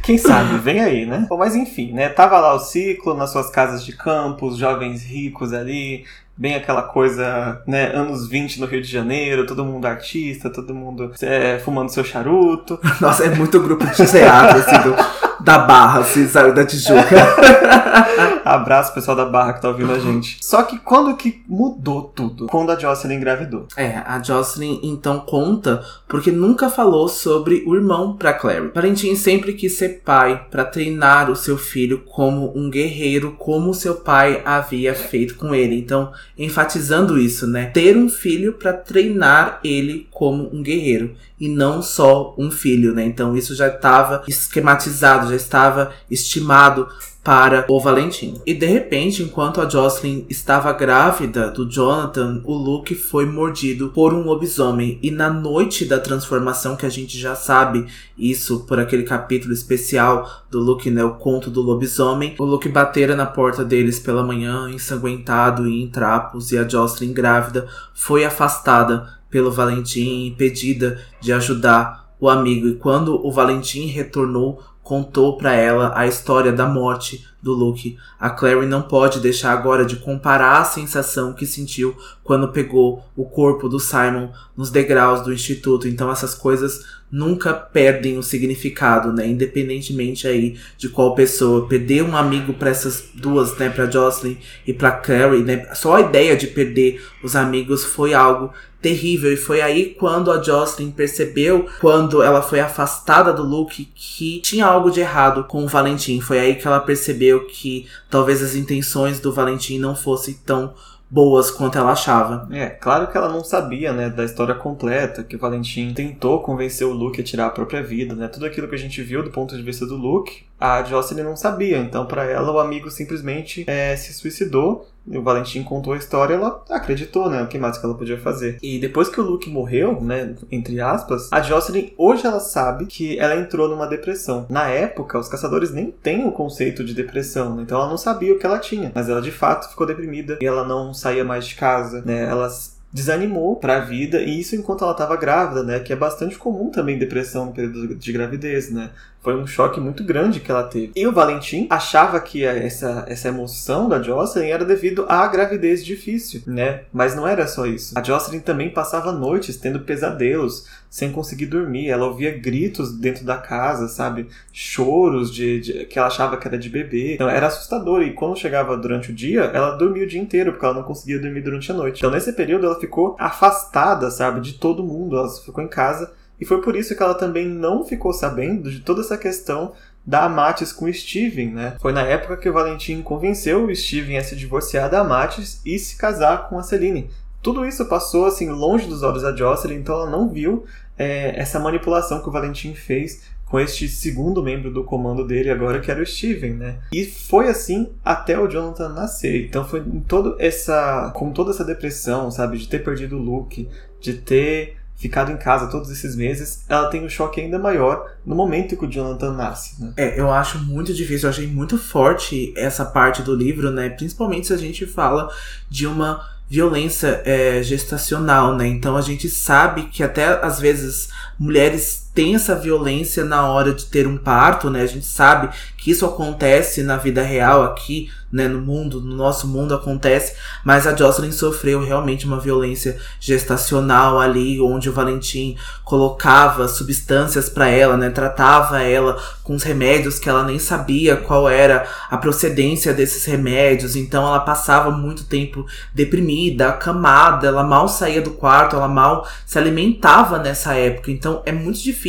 Quem sabe, vem aí, né? Bom, mas enfim, né? Tava lá o ciclo nas suas casas de campo, os jovens ricos ali, bem aquela coisa, né, anos 20 no Rio de Janeiro, todo mundo artista, todo mundo é, fumando seu charuto. Nossa, é muito grupo de teatro, assim, do, da Barra, assim, sabe, da Tijuca. Abraço, pessoal da Barra que tá ouvindo a gente. Só que quando que mudou tudo? Quando a Jocelyn engravidou. É, a Jocelyn então conta porque nunca falou sobre o irmão pra Clary. Valentim sempre quis ser pai para treinar o seu filho como um guerreiro, como seu pai havia feito com ele. Então, enfatizando isso, né? Ter um filho para treinar ele como um guerreiro e não só um filho, né? Então isso já estava esquematizado, já estava estimado para o Valentim. E de repente, enquanto a Jocelyn estava grávida do Jonathan, o Luke foi mordido por um lobisomem. E na noite da transformação, que a gente já sabe isso por aquele capítulo especial do Luke, né, o conto do lobisomem, o Luke batera na porta deles pela manhã, ensanguentado e em trapos, e a Jocelyn grávida foi afastada pelo Valentim, impedida de ajudar o amigo. E quando o Valentim retornou, contou para ela a história da morte do Luke. A Clary não pode deixar agora de comparar a sensação que sentiu quando pegou o corpo do Simon nos degraus do instituto. Então essas coisas nunca perdem o significado, né? Independentemente aí de qual pessoa. Perder um amigo para essas duas, né, para Jocelyn e para Clary, né? Só a ideia de perder os amigos foi algo terrível. E foi aí quando a Jocelyn percebeu, quando ela foi afastada do Luke, que tinha algo de errado com o Valentim. Foi aí que ela percebeu que talvez as intenções do Valentim não fossem tão boas quanto ela achava. É, claro que ela não sabia, né, da história completa, que o Valentim tentou convencer o Luke a tirar a própria vida, né? Tudo aquilo que a gente viu do ponto de vista do Luke, a Jocelyn não sabia. Então, para ela, o amigo simplesmente é, se suicidou o Valentim contou a história, ela acreditou, né? O que mais que ela podia fazer. E depois que o Luke morreu, né? Entre aspas, a Jocelyn hoje ela sabe que ela entrou numa depressão. Na época, os caçadores nem têm o conceito de depressão, né? então ela não sabia o que ela tinha. Mas ela de fato ficou deprimida e ela não saía mais de casa, né? Ela desanimou para a vida e isso enquanto ela estava grávida, né? Que é bastante comum também depressão no período de gravidez, né? Foi um choque muito grande que ela teve. E o Valentim achava que essa, essa emoção da Jocelyn era devido à gravidez difícil, né? Mas não era só isso. A Jocelyn também passava noites tendo pesadelos, sem conseguir dormir. Ela ouvia gritos dentro da casa, sabe? Choros de, de, que ela achava que era de bebê. Então era assustador. E quando chegava durante o dia, ela dormia o dia inteiro, porque ela não conseguia dormir durante a noite. Então nesse período ela ficou afastada, sabe? De todo mundo. Ela ficou em casa e foi por isso que ela também não ficou sabendo de toda essa questão da Amatis com o Steven, né? Foi na época que o Valentim convenceu o Steven a se divorciar da Amatis e se casar com a Celine. Tudo isso passou assim longe dos olhos da Jocelyn, então ela não viu é, essa manipulação que o Valentim fez com este segundo membro do comando dele agora, que era o Steven, né? E foi assim até o Jonathan nascer. Então foi todo essa, com toda essa depressão, sabe, de ter perdido o Luke, de ter ficado em casa todos esses meses, ela tem um choque ainda maior no momento que o Jonathan nasce. Né? É, eu acho muito difícil, eu achei muito forte essa parte do livro, né? Principalmente se a gente fala de uma violência é, gestacional, né? Então a gente sabe que até às vezes mulheres tem essa violência na hora de ter um parto, né? A gente sabe que isso acontece na vida real aqui, né, no mundo, no nosso mundo acontece, mas a Jocelyn sofreu realmente uma violência gestacional ali, onde o Valentim colocava substâncias para ela, né, tratava ela com os remédios que ela nem sabia qual era a procedência desses remédios, então ela passava muito tempo deprimida, acamada, ela mal saía do quarto, ela mal se alimentava nessa época, então é muito difícil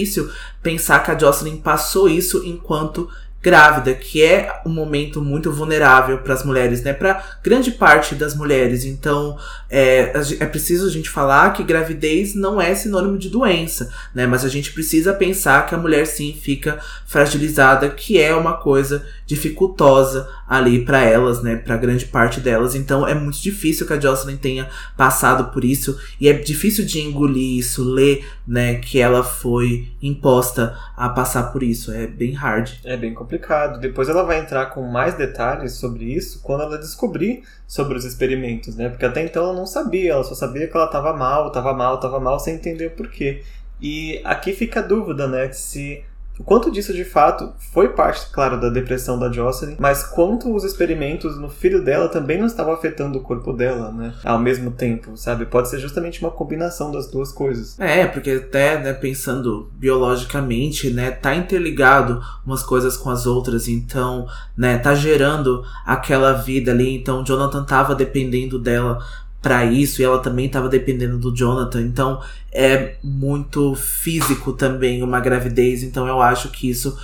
pensar que a Jocelyn passou isso enquanto grávida, que é um momento muito vulnerável para as mulheres, né? Para grande parte das mulheres. Então, é, é preciso a gente falar que gravidez não é sinônimo de doença, né? Mas a gente precisa pensar que a mulher sim fica fragilizada, que é uma coisa dificultosa ali para elas, né, para grande parte delas. Então é muito difícil que a Jocelyn tenha passado por isso e é difícil de engolir isso, ler, né, que ela foi imposta a passar por isso. É bem hard. É bem complicado. Depois ela vai entrar com mais detalhes sobre isso quando ela descobrir sobre os experimentos, né? Porque até então ela não sabia, ela só sabia que ela estava mal, estava mal, estava mal, sem entender o porquê. E aqui fica a dúvida, né, se o quanto disso de fato foi parte, claro, da depressão da Jocelyn, mas quanto os experimentos no filho dela também não estavam afetando o corpo dela, né? Ao mesmo tempo, sabe? Pode ser justamente uma combinação das duas coisas. É, porque até, né, pensando biologicamente, né, tá interligado umas coisas com as outras, então, né, tá gerando aquela vida ali, então Jonathan tava dependendo dela para isso e ela também estava dependendo do Jonathan. Então é muito físico também uma gravidez, então eu acho que isso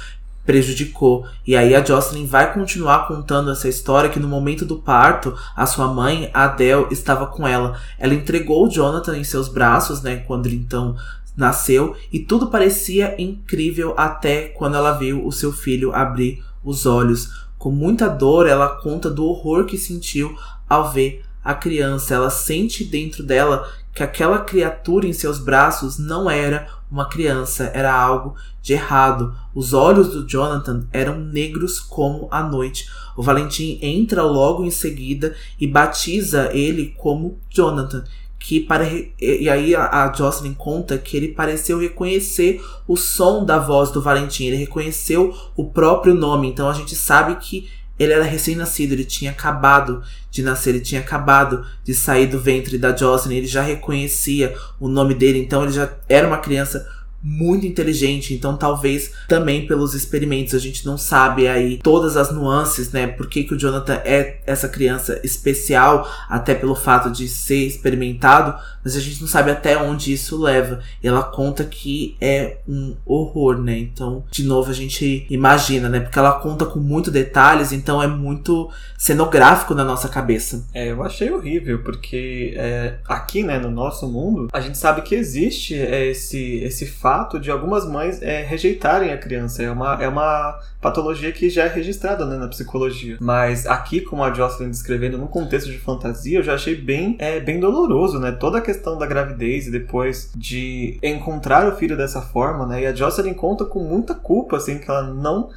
prejudicou. E aí a Jocelyn vai continuar contando essa história que no momento do parto, a sua mãe, a Adele, estava com ela. Ela entregou o Jonathan em seus braços, né, quando ele então nasceu, e tudo parecia incrível até quando ela viu o seu filho abrir os olhos. Com muita dor, ela conta do horror que sentiu ao ver a criança, ela sente dentro dela que aquela criatura em seus braços não era uma criança, era algo de errado. Os olhos do Jonathan eram negros como a noite. O Valentim entra logo em seguida e batiza ele como Jonathan. Que para e aí a Jocelyn conta que ele pareceu reconhecer o som da voz do Valentim, ele reconheceu o próprio nome. Então a gente sabe que ele era recém-nascido, ele tinha acabado de nascer, ele tinha acabado de sair do ventre da Jocelyn, ele já reconhecia o nome dele, então ele já era uma criança muito inteligente, então talvez também pelos experimentos a gente não sabe aí todas as nuances, né? Por que, que o Jonathan é essa criança especial, até pelo fato de ser experimentado, mas a gente não sabe até onde isso leva. E ela conta que é um horror, né? Então, de novo, a gente imagina, né? Porque ela conta com muitos detalhes, então é muito cenográfico na nossa cabeça. É, eu achei horrível, porque é, aqui, né, no nosso mundo, a gente sabe que existe é, esse, esse fato de algumas mães é, rejeitarem a criança. É uma, é uma patologia que já é registrada né, na psicologia. Mas aqui, como a Jocelyn descrevendo num contexto de fantasia, eu já achei bem, é, bem doloroso, né? Toda a questão da gravidez e depois de encontrar o filho dessa forma, né? E a Jocelyn conta com muita culpa, assim, que ela não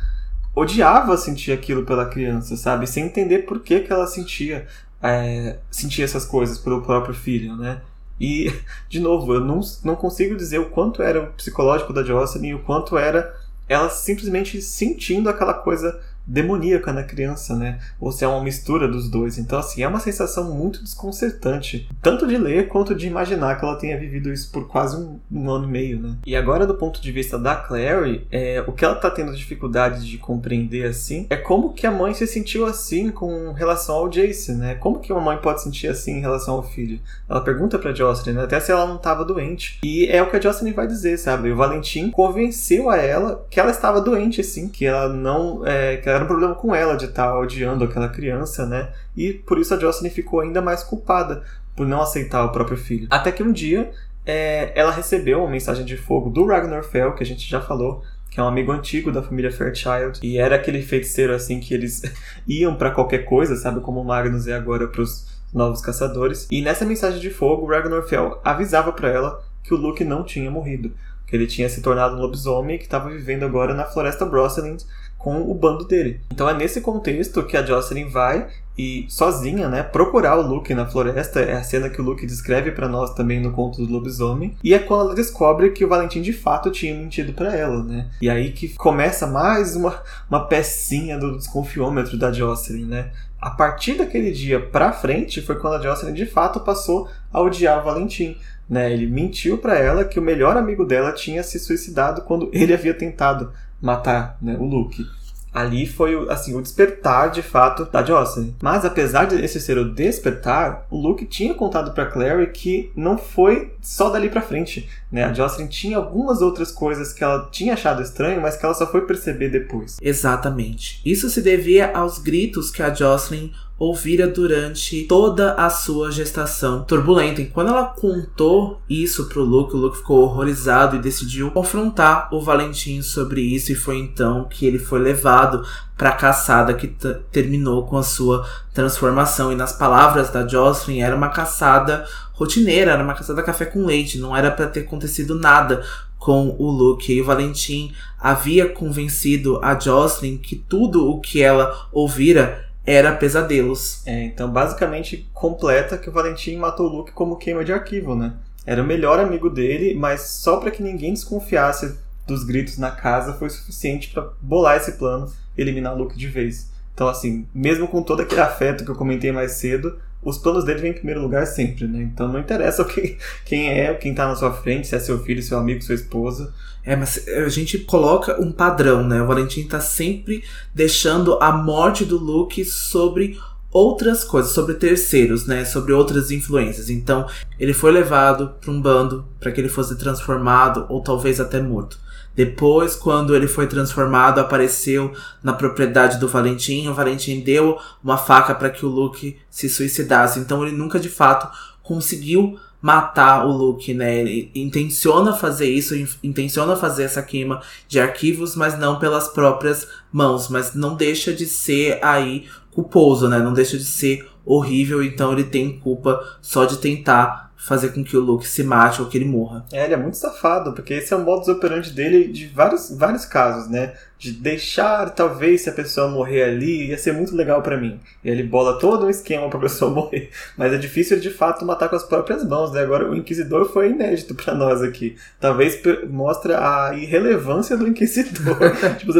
odiava sentir aquilo pela criança, sabe? Sem entender por que, que ela sentia, é, sentia essas coisas pelo próprio filho, né? E, de novo, eu não, não consigo dizer o quanto era o psicológico da Jocelyn e o quanto era ela simplesmente sentindo aquela coisa demoníaca na criança, né? Ou se é uma mistura dos dois. Então, assim, é uma sensação muito desconcertante. Tanto de ler quanto de imaginar que ela tenha vivido isso por quase um, um ano e meio, né? E agora, do ponto de vista da Clary, é, o que ela tá tendo dificuldade de compreender, assim, é como que a mãe se sentiu assim com relação ao Jace, né? Como que uma mãe pode sentir assim em relação ao filho? Ela pergunta pra Jocelyn, né? até se ela não tava doente. E é o que a Jocelyn vai dizer, sabe? O Valentim convenceu a ela que ela estava doente, assim, que ela não... É, que era um problema com ela de estar odiando aquela criança, né? E por isso a Jocelyn ficou ainda mais culpada por não aceitar o próprio filho. Até que um dia é, ela recebeu uma mensagem de fogo do Ragnar Fell, que a gente já falou, que é um amigo antigo da família Fairchild, e era aquele feiticeiro assim que eles iam para qualquer coisa, sabe como o Magnus é agora para os novos caçadores. E nessa mensagem de fogo, Ragnar Fell avisava para ela que o Luke não tinha morrido, que ele tinha se tornado um lobisomem que estava vivendo agora na floresta Brosselin com o bando dele. Então é nesse contexto que a Jocelyn vai e sozinha, né, procurar o Luke na floresta. É a cena que o Luke descreve para nós também no conto do lobisomem. E é quando ela descobre que o Valentim de fato tinha mentido para ela, né? E aí que começa mais uma, uma pecinha do desconfiômetro da Jocelyn, né? A partir daquele dia pra frente foi quando a Jocelyn de fato passou a odiar o Valentim. Né, ele mentiu para ela que o melhor amigo dela tinha se suicidado quando ele havia tentado matar né, o Luke ali foi assim o despertar de fato da Jocelyn. Mas apesar de esse ser o despertar, o Luke tinha contado para Clary que não foi só dali para frente, né? A Jocelyn tinha algumas outras coisas que ela tinha achado estranho, mas que ela só foi perceber depois. Exatamente. Isso se devia aos gritos que a Jocelyn ouvira durante toda a sua gestação turbulenta. E quando ela contou isso pro Luke, o Luke ficou horrorizado e decidiu confrontar o Valentim sobre isso. E foi então que ele foi levado para a caçada que terminou com a sua transformação. E nas palavras da Jocelyn, era uma caçada rotineira, era uma caçada café com leite, não era para ter acontecido nada com o Luke. E o Valentim havia convencido a Jocelyn que tudo o que ela ouvira era pesadelos. É, então basicamente completa que o Valentim matou o Luke como queima de arquivo, né? Era o melhor amigo dele, mas só para que ninguém desconfiasse dos gritos na casa foi suficiente para bolar esse plano eliminar o Luke de vez. Então, assim, mesmo com todo aquele afeto que eu comentei mais cedo, os planos dele vêm em primeiro lugar sempre, né? Então não interessa quem, quem é, quem tá na sua frente, se é seu filho, seu amigo, sua esposa. É, mas a gente coloca um padrão, né? O Valentim tá sempre deixando a morte do Luke sobre outras coisas, sobre terceiros, né? Sobre outras influências. Então, ele foi levado para um bando para que ele fosse transformado ou talvez até morto. Depois, quando ele foi transformado, apareceu na propriedade do Valentim. O Valentim deu uma faca para que o Luke se suicidasse. Então, ele nunca de fato conseguiu matar o Luke, né? Ele intenciona fazer isso, intenciona fazer essa queima de arquivos, mas não pelas próprias mãos, mas não deixa de ser aí culposo, né? Não deixa de ser horrível, então ele tem culpa só de tentar fazer com que o Luke se mate ou que ele morra. É, ele é muito safado, porque esse é o modus operandi dele de vários, vários casos, né? De deixar, talvez, se a pessoa morrer ali, ia ser muito legal para mim. E ele bola todo um esquema pra pessoa morrer. Mas é difícil, de fato, matar com as próprias mãos, né? Agora, o Inquisidor foi inédito para nós aqui. Talvez mostra a irrelevância do Inquisidor. tipo,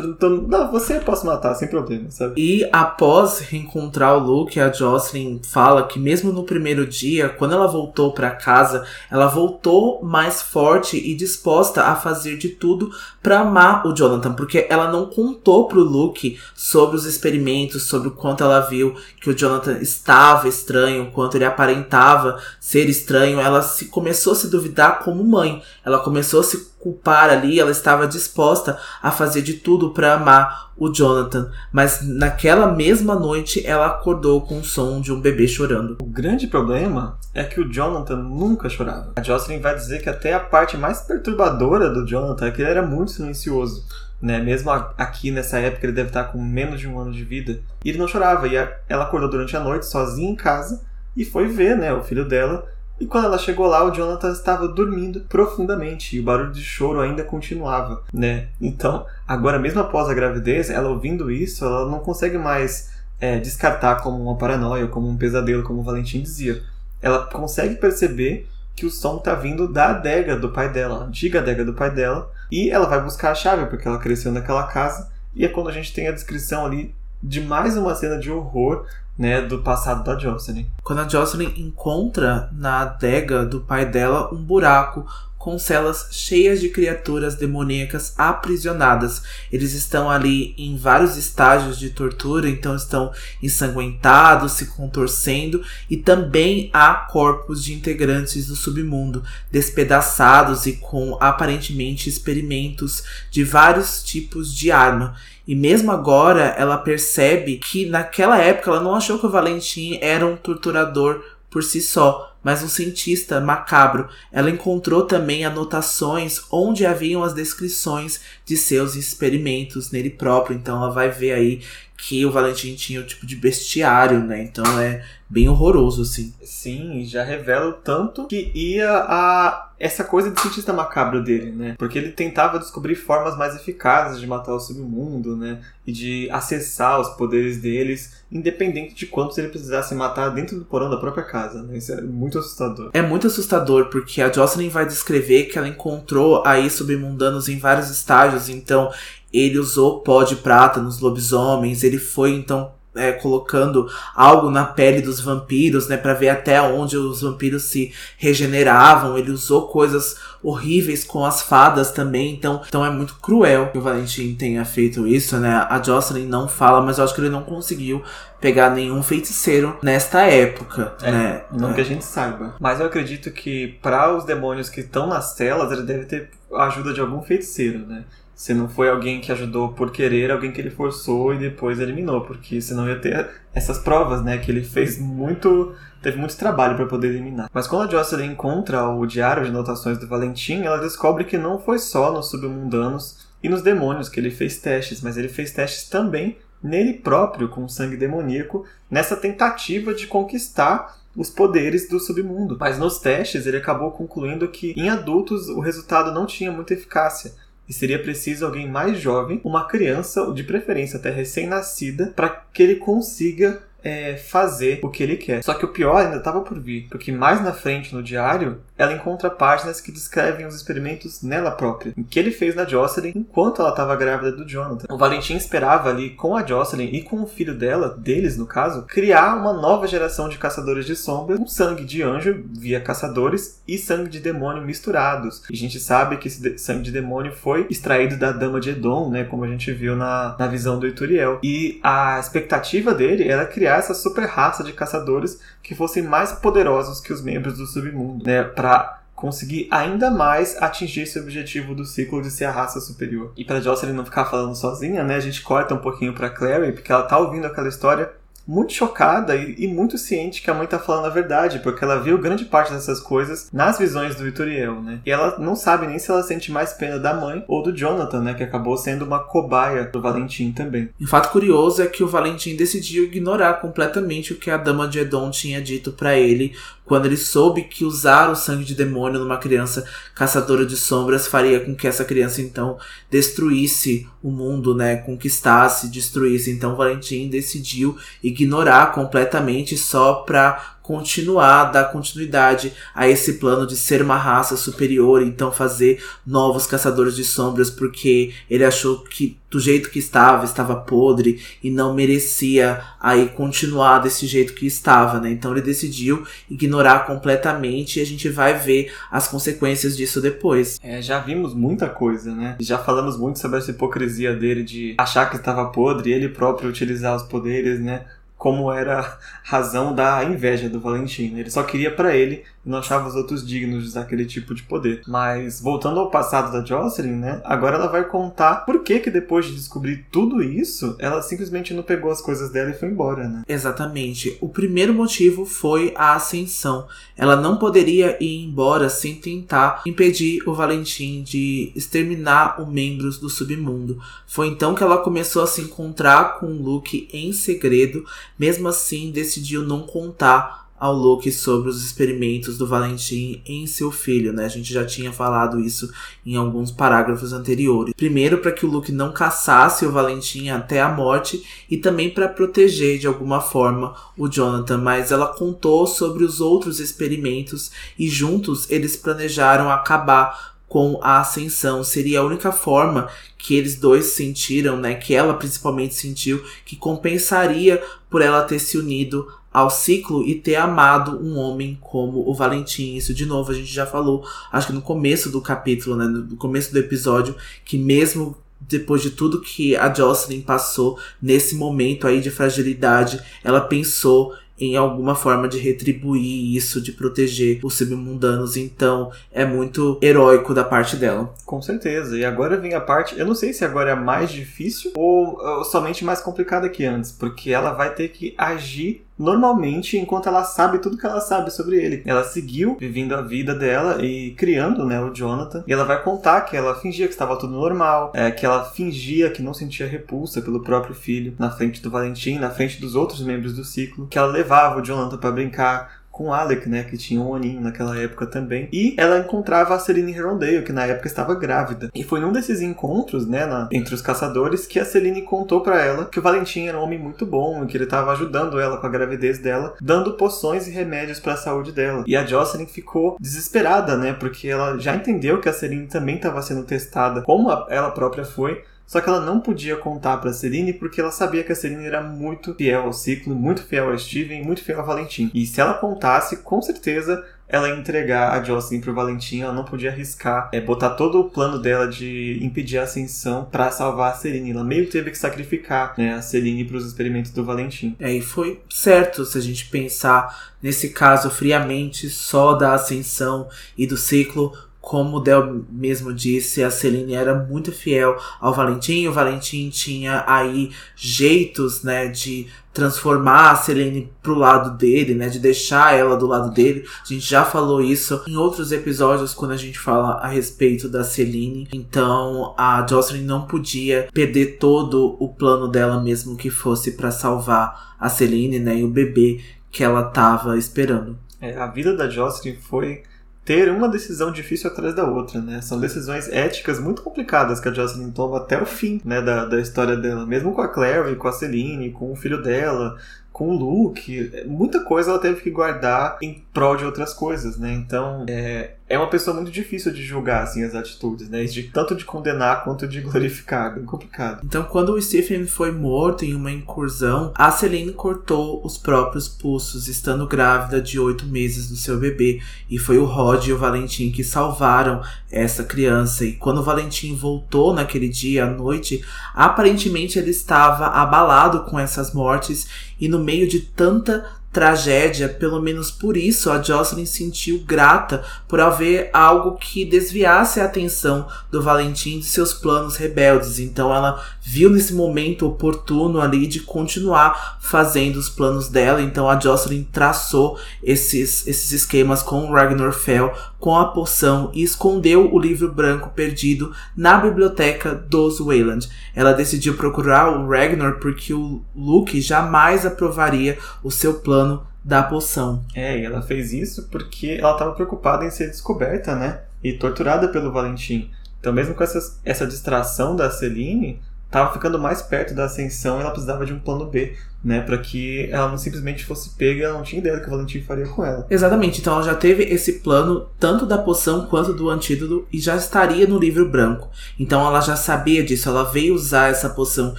não, você posso matar, sem problema, sabe? E após reencontrar o Luke, a Jocelyn fala que mesmo no primeiro dia, quando ela voltou para casa, ela voltou mais forte e disposta a fazer de tudo para amar o Jonathan, porque ela não contou pro Luke sobre os experimentos, sobre o quanto ela viu que o Jonathan estava estranho, o quanto ele aparentava ser estranho. Ela se começou a se duvidar como mãe. Ela começou a se culpar ali, ela estava disposta a fazer de tudo para amar o Jonathan, mas naquela mesma noite ela acordou com o som de um bebê chorando. O grande problema é que o Jonathan nunca chorava. A Jocelyn vai dizer que até a parte mais perturbadora do Jonathan é que ele era muito silencioso. Né? Mesmo aqui nessa época ele deve estar com menos de um ano de vida. E ele não chorava. E ela acordou durante a noite sozinha em casa e foi ver né, o filho dela e quando ela chegou lá, o Jonathan estava dormindo profundamente e o barulho de choro ainda continuava, né? Então, agora mesmo após a gravidez, ela ouvindo isso, ela não consegue mais é, descartar como uma paranoia, como um pesadelo, como o Valentim dizia. Ela consegue perceber que o som está vindo da adega do pai dela, antiga adega do pai dela, e ela vai buscar a chave porque ela cresceu naquela casa. E é quando a gente tem a descrição ali de mais uma cena de horror né, do passado da Jocelyn. Quando a Jocelyn encontra na adega do pai dela um buraco com celas cheias de criaturas demoníacas aprisionadas. Eles estão ali em vários estágios de tortura, então estão ensanguentados, se contorcendo, e também há corpos de integrantes do submundo despedaçados e com aparentemente experimentos de vários tipos de arma. E mesmo agora ela percebe que naquela época ela não achou que o Valentim era um torturador por si só, mas um cientista macabro. Ela encontrou também anotações onde haviam as descrições de seus experimentos nele próprio. Então ela vai ver aí que o Valentim tinha o tipo de bestiário, né? Então é bem horroroso, assim. Sim, já revela o tanto que ia a essa coisa de cientista macabro dele, né? Porque ele tentava descobrir formas mais eficazes de matar o submundo, né? E de acessar os poderes deles, independente de quantos ele precisasse matar dentro do porão da própria casa, né? Isso é muito assustador. É muito assustador, porque a Jocelyn vai descrever que ela encontrou aí submundanos em vários estágios, então ele usou pó de prata nos lobisomens, ele foi então é, colocando algo na pele dos vampiros, né, para ver até onde os vampiros se regeneravam. Ele usou coisas horríveis com as fadas também, então, então é muito cruel que o Valentim tenha feito isso, né? A Jocelyn não fala, mas eu acho que ele não conseguiu pegar nenhum feiticeiro nesta época, é, né? Não é. que a gente saiba. Mas eu acredito que para os demônios que estão nas celas, ele deve ter a ajuda de algum feiticeiro, né? Se não foi alguém que ajudou por querer, alguém que ele forçou e depois eliminou, porque senão ia ter essas provas, né? Que ele fez muito. teve muito trabalho para poder eliminar. Mas quando a Jocelyn encontra o diário de anotações do Valentim, ela descobre que não foi só nos submundanos e nos demônios que ele fez testes, mas ele fez testes também nele próprio, com sangue demoníaco, nessa tentativa de conquistar os poderes do submundo. Mas nos testes ele acabou concluindo que em adultos o resultado não tinha muita eficácia e seria preciso alguém mais jovem, uma criança, de preferência até recém-nascida, para que ele consiga é, fazer o que ele quer. Só que o pior ainda estava por vir, porque mais na frente no diário ela encontra páginas que descrevem os experimentos nela própria, que ele fez na Jocelyn enquanto ela estava grávida do Jonathan. O Valentim esperava ali com a Jocelyn e com o filho dela, deles no caso, criar uma nova geração de caçadores de sombras com sangue de anjo via caçadores e sangue de demônio misturados. E a gente sabe que esse sangue de demônio foi extraído da Dama de Edom, né, como a gente viu na, na visão do Ituriel. E a expectativa dele era criar essa super raça de caçadores que fossem mais poderosos que os membros do submundo, né, para conseguir ainda mais atingir esse objetivo do ciclo de ser a raça superior. E para Jocelyn não ficar falando sozinha, né, a gente corta um pouquinho para Clary, porque ela tá ouvindo aquela história muito chocada e, e, muito ciente que a mãe tá falando a verdade, porque ela viu grande parte dessas coisas nas visões do Ituriel, né? E ela não sabe nem se ela sente mais pena da mãe ou do Jonathan, né? Que acabou sendo uma cobaia do Valentim também. Um fato curioso é que o Valentim decidiu ignorar completamente o que a Dama de Edom tinha dito para ele quando ele soube que usar o sangue de demônio numa criança caçadora de sombras faria com que essa criança então destruísse o mundo, né, conquistasse, destruísse. Então Valentim decidiu ignorar completamente só para continuar, dar continuidade a esse plano de ser uma raça superior, então fazer novos caçadores de sombras, porque ele achou que do jeito que estava, estava podre e não merecia aí continuar desse jeito que estava, né? Então ele decidiu ignorar completamente e a gente vai ver as consequências disso depois. É, já vimos muita coisa, né? Já falamos muito sobre essa hipocrisia dele de achar que estava podre e ele próprio utilizar os poderes, né? Como era a razão da inveja do Valentim. Ele só queria para ele e não achava os outros dignos de usar aquele tipo de poder. Mas voltando ao passado da Jocelyn, né? Agora ela vai contar por que que depois de descobrir tudo isso, ela simplesmente não pegou as coisas dela e foi embora, né? Exatamente. O primeiro motivo foi a ascensão. Ela não poderia ir embora sem tentar impedir o Valentim de exterminar os membros do submundo. Foi então que ela começou a se encontrar com o Luke em segredo mesmo assim, decidiu não contar ao Luke sobre os experimentos do Valentim em seu filho, né? A gente já tinha falado isso em alguns parágrafos anteriores. Primeiro, para que o Luke não caçasse o Valentim até a morte e também para proteger de alguma forma o Jonathan, mas ela contou sobre os outros experimentos e juntos eles planejaram acabar com a ascensão. Seria a única forma que eles dois sentiram, né? Que ela principalmente sentiu, que compensaria por ela ter se unido ao ciclo e ter amado um homem como o Valentim. Isso, de novo, a gente já falou, acho que no começo do capítulo, né? No começo do episódio, que mesmo depois de tudo que a Jocelyn passou nesse momento aí de fragilidade, ela pensou em alguma forma de retribuir isso, de proteger os submundanos. Então é muito heróico da parte dela. Com certeza. E agora vem a parte. Eu não sei se agora é mais difícil ou, ou somente mais complicada que antes, porque ela vai ter que agir normalmente enquanto ela sabe tudo que ela sabe sobre ele. Ela seguiu vivendo a vida dela e criando, né, o Jonathan. E ela vai contar que ela fingia que estava tudo normal, é, que ela fingia que não sentia repulsa pelo próprio filho na frente do Valentim, na frente dos outros membros do ciclo, que ela levava o Jonathan para brincar com Alec, né, que tinha um aninho naquela época também. E ela encontrava a Celine Herondale, que na época estava grávida. E foi num desses encontros, né, na, entre os caçadores, que a Celine contou para ela que o Valentim era um homem muito bom e que ele estava ajudando ela com a gravidez dela, dando poções e remédios para a saúde dela. E a Jocelyn ficou desesperada, né, porque ela já entendeu que a Celine também estava sendo testada, como a, ela própria foi, só que ela não podia contar para Celine porque ela sabia que a Celine era muito fiel ao ciclo, muito fiel a Steven, muito fiel a Valentim. E se ela contasse, com certeza ela ia entregar a Jocelyn pro Valentim, ela não podia arriscar, é, botar todo o plano dela de impedir a ascensão para salvar a Celine. Ela meio teve que sacrificar né, a Celine para os experimentos do Valentim. É, e foi certo se a gente pensar nesse caso friamente só da ascensão e do ciclo, como o Del mesmo disse, a Celine era muito fiel ao Valentim. O Valentim tinha aí jeitos, né, de transformar a Celine pro lado dele, né, de deixar ela do lado dele. A gente já falou isso em outros episódios quando a gente fala a respeito da Celine. Então, a Jocelyn não podia perder todo o plano dela mesmo que fosse para salvar a Celine, né, e o bebê que ela tava esperando. É, a vida da Jocelyn foi ter uma decisão difícil atrás da outra, né? São decisões éticas muito complicadas que a Jocelyn toma até o fim, né, da, da história dela. Mesmo com a Clary, com a Celine, com o filho dela, com o Luke, muita coisa ela teve que guardar em prol de outras coisas, né? Então, é, é uma pessoa muito difícil de julgar assim as atitudes, né? De, tanto de condenar quanto de glorificar, bem complicado. Então, quando o Stephen foi morto em uma incursão, a Celine cortou os próprios pulsos, estando grávida de oito meses do seu bebê, e foi o Rod e o Valentim que salvaram essa criança. E quando o Valentim voltou naquele dia à noite, aparentemente ele estava abalado com essas mortes e no meio de tanta tragédia, pelo menos por isso a Jocelyn sentiu grata por haver algo que desviasse a atenção do Valentim de seus planos rebeldes. Então ela viu nesse momento oportuno ali de continuar fazendo os planos dela. Então a Jocelyn traçou esses, esses esquemas com o Ragnar Fell, com a poção e escondeu o livro branco perdido na biblioteca dos Wayland. Ela decidiu procurar o Ragnar porque o Luke jamais aprovaria o seu plano da poção. É, e ela fez isso porque ela estava preocupada em ser descoberta, né? E torturada pelo Valentim. Então, mesmo com essa, essa distração da Celine, estava ficando mais perto da ascensão e ela precisava de um plano B né, para que ela não simplesmente fosse pega, ela não tinha ideia do que o Valentim faria com ela. Exatamente, então ela já teve esse plano tanto da poção quanto do antídoto e já estaria no livro branco. Então ela já sabia disso, ela veio usar essa poção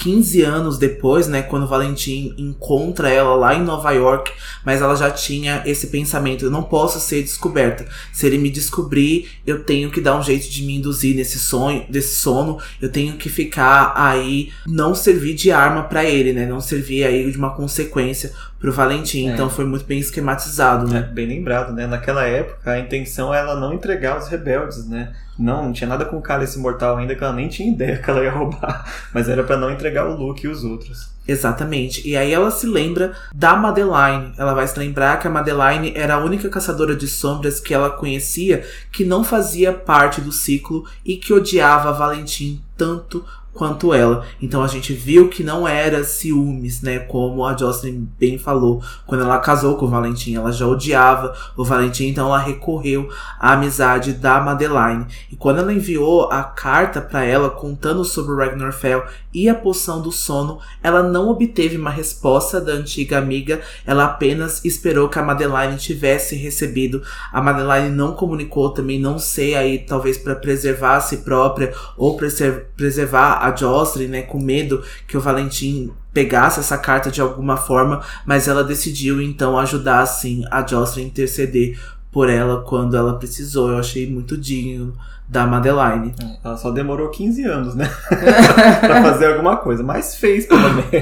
15 anos depois, né, quando o Valentim encontra ela lá em Nova York, mas ela já tinha esse pensamento, eu não posso ser descoberta. Se ele me descobrir, eu tenho que dar um jeito de me induzir nesse sonho, desse sono, eu tenho que ficar aí, não servir de arma para ele, né, não servir aí de uma consequência pro Valentim. É. Então foi muito bem esquematizado, né? É, bem lembrado, né? Naquela época, a intenção era não entregar os rebeldes, né? Não, não tinha nada com o cálice mortal ainda, que ela nem tinha ideia que ela ia roubar. Mas era para não entregar o Luke e os outros. Exatamente. E aí ela se lembra da Madeline. Ela vai se lembrar que a Madeline era a única caçadora de sombras que ela conhecia que não fazia parte do ciclo e que odiava Valentim tanto quanto ela. Então a gente viu que não era ciúmes, né? Como a Jocelyn bem falou. Quando ela casou com o Valentim, ela já odiava o Valentim, então ela recorreu à amizade da Madeline. E quando ela enviou a carta para ela contando sobre o Ragnar Fell e a poção do sono, ela não obteve uma resposta da antiga amiga, ela apenas esperou que a Madeline tivesse recebido. A Madeline não comunicou também, não sei aí, talvez para preservar a si própria ou preservar a Jocelyn, né, com medo que o Valentim pegasse essa carta de alguma forma, mas ela decidiu então ajudar assim a Jocelyn interceder por ela quando ela precisou. Eu achei muito digno da Madeline. É, ela só demorou 15 anos, né? pra fazer alguma coisa, mas fez pelo menos.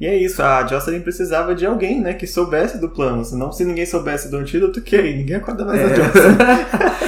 E é isso, a Jocelyn precisava de alguém, né, que soubesse do plano. Senão, se ninguém soubesse do antídoto, que aí? Ninguém acorda mais é. a Jocelyn.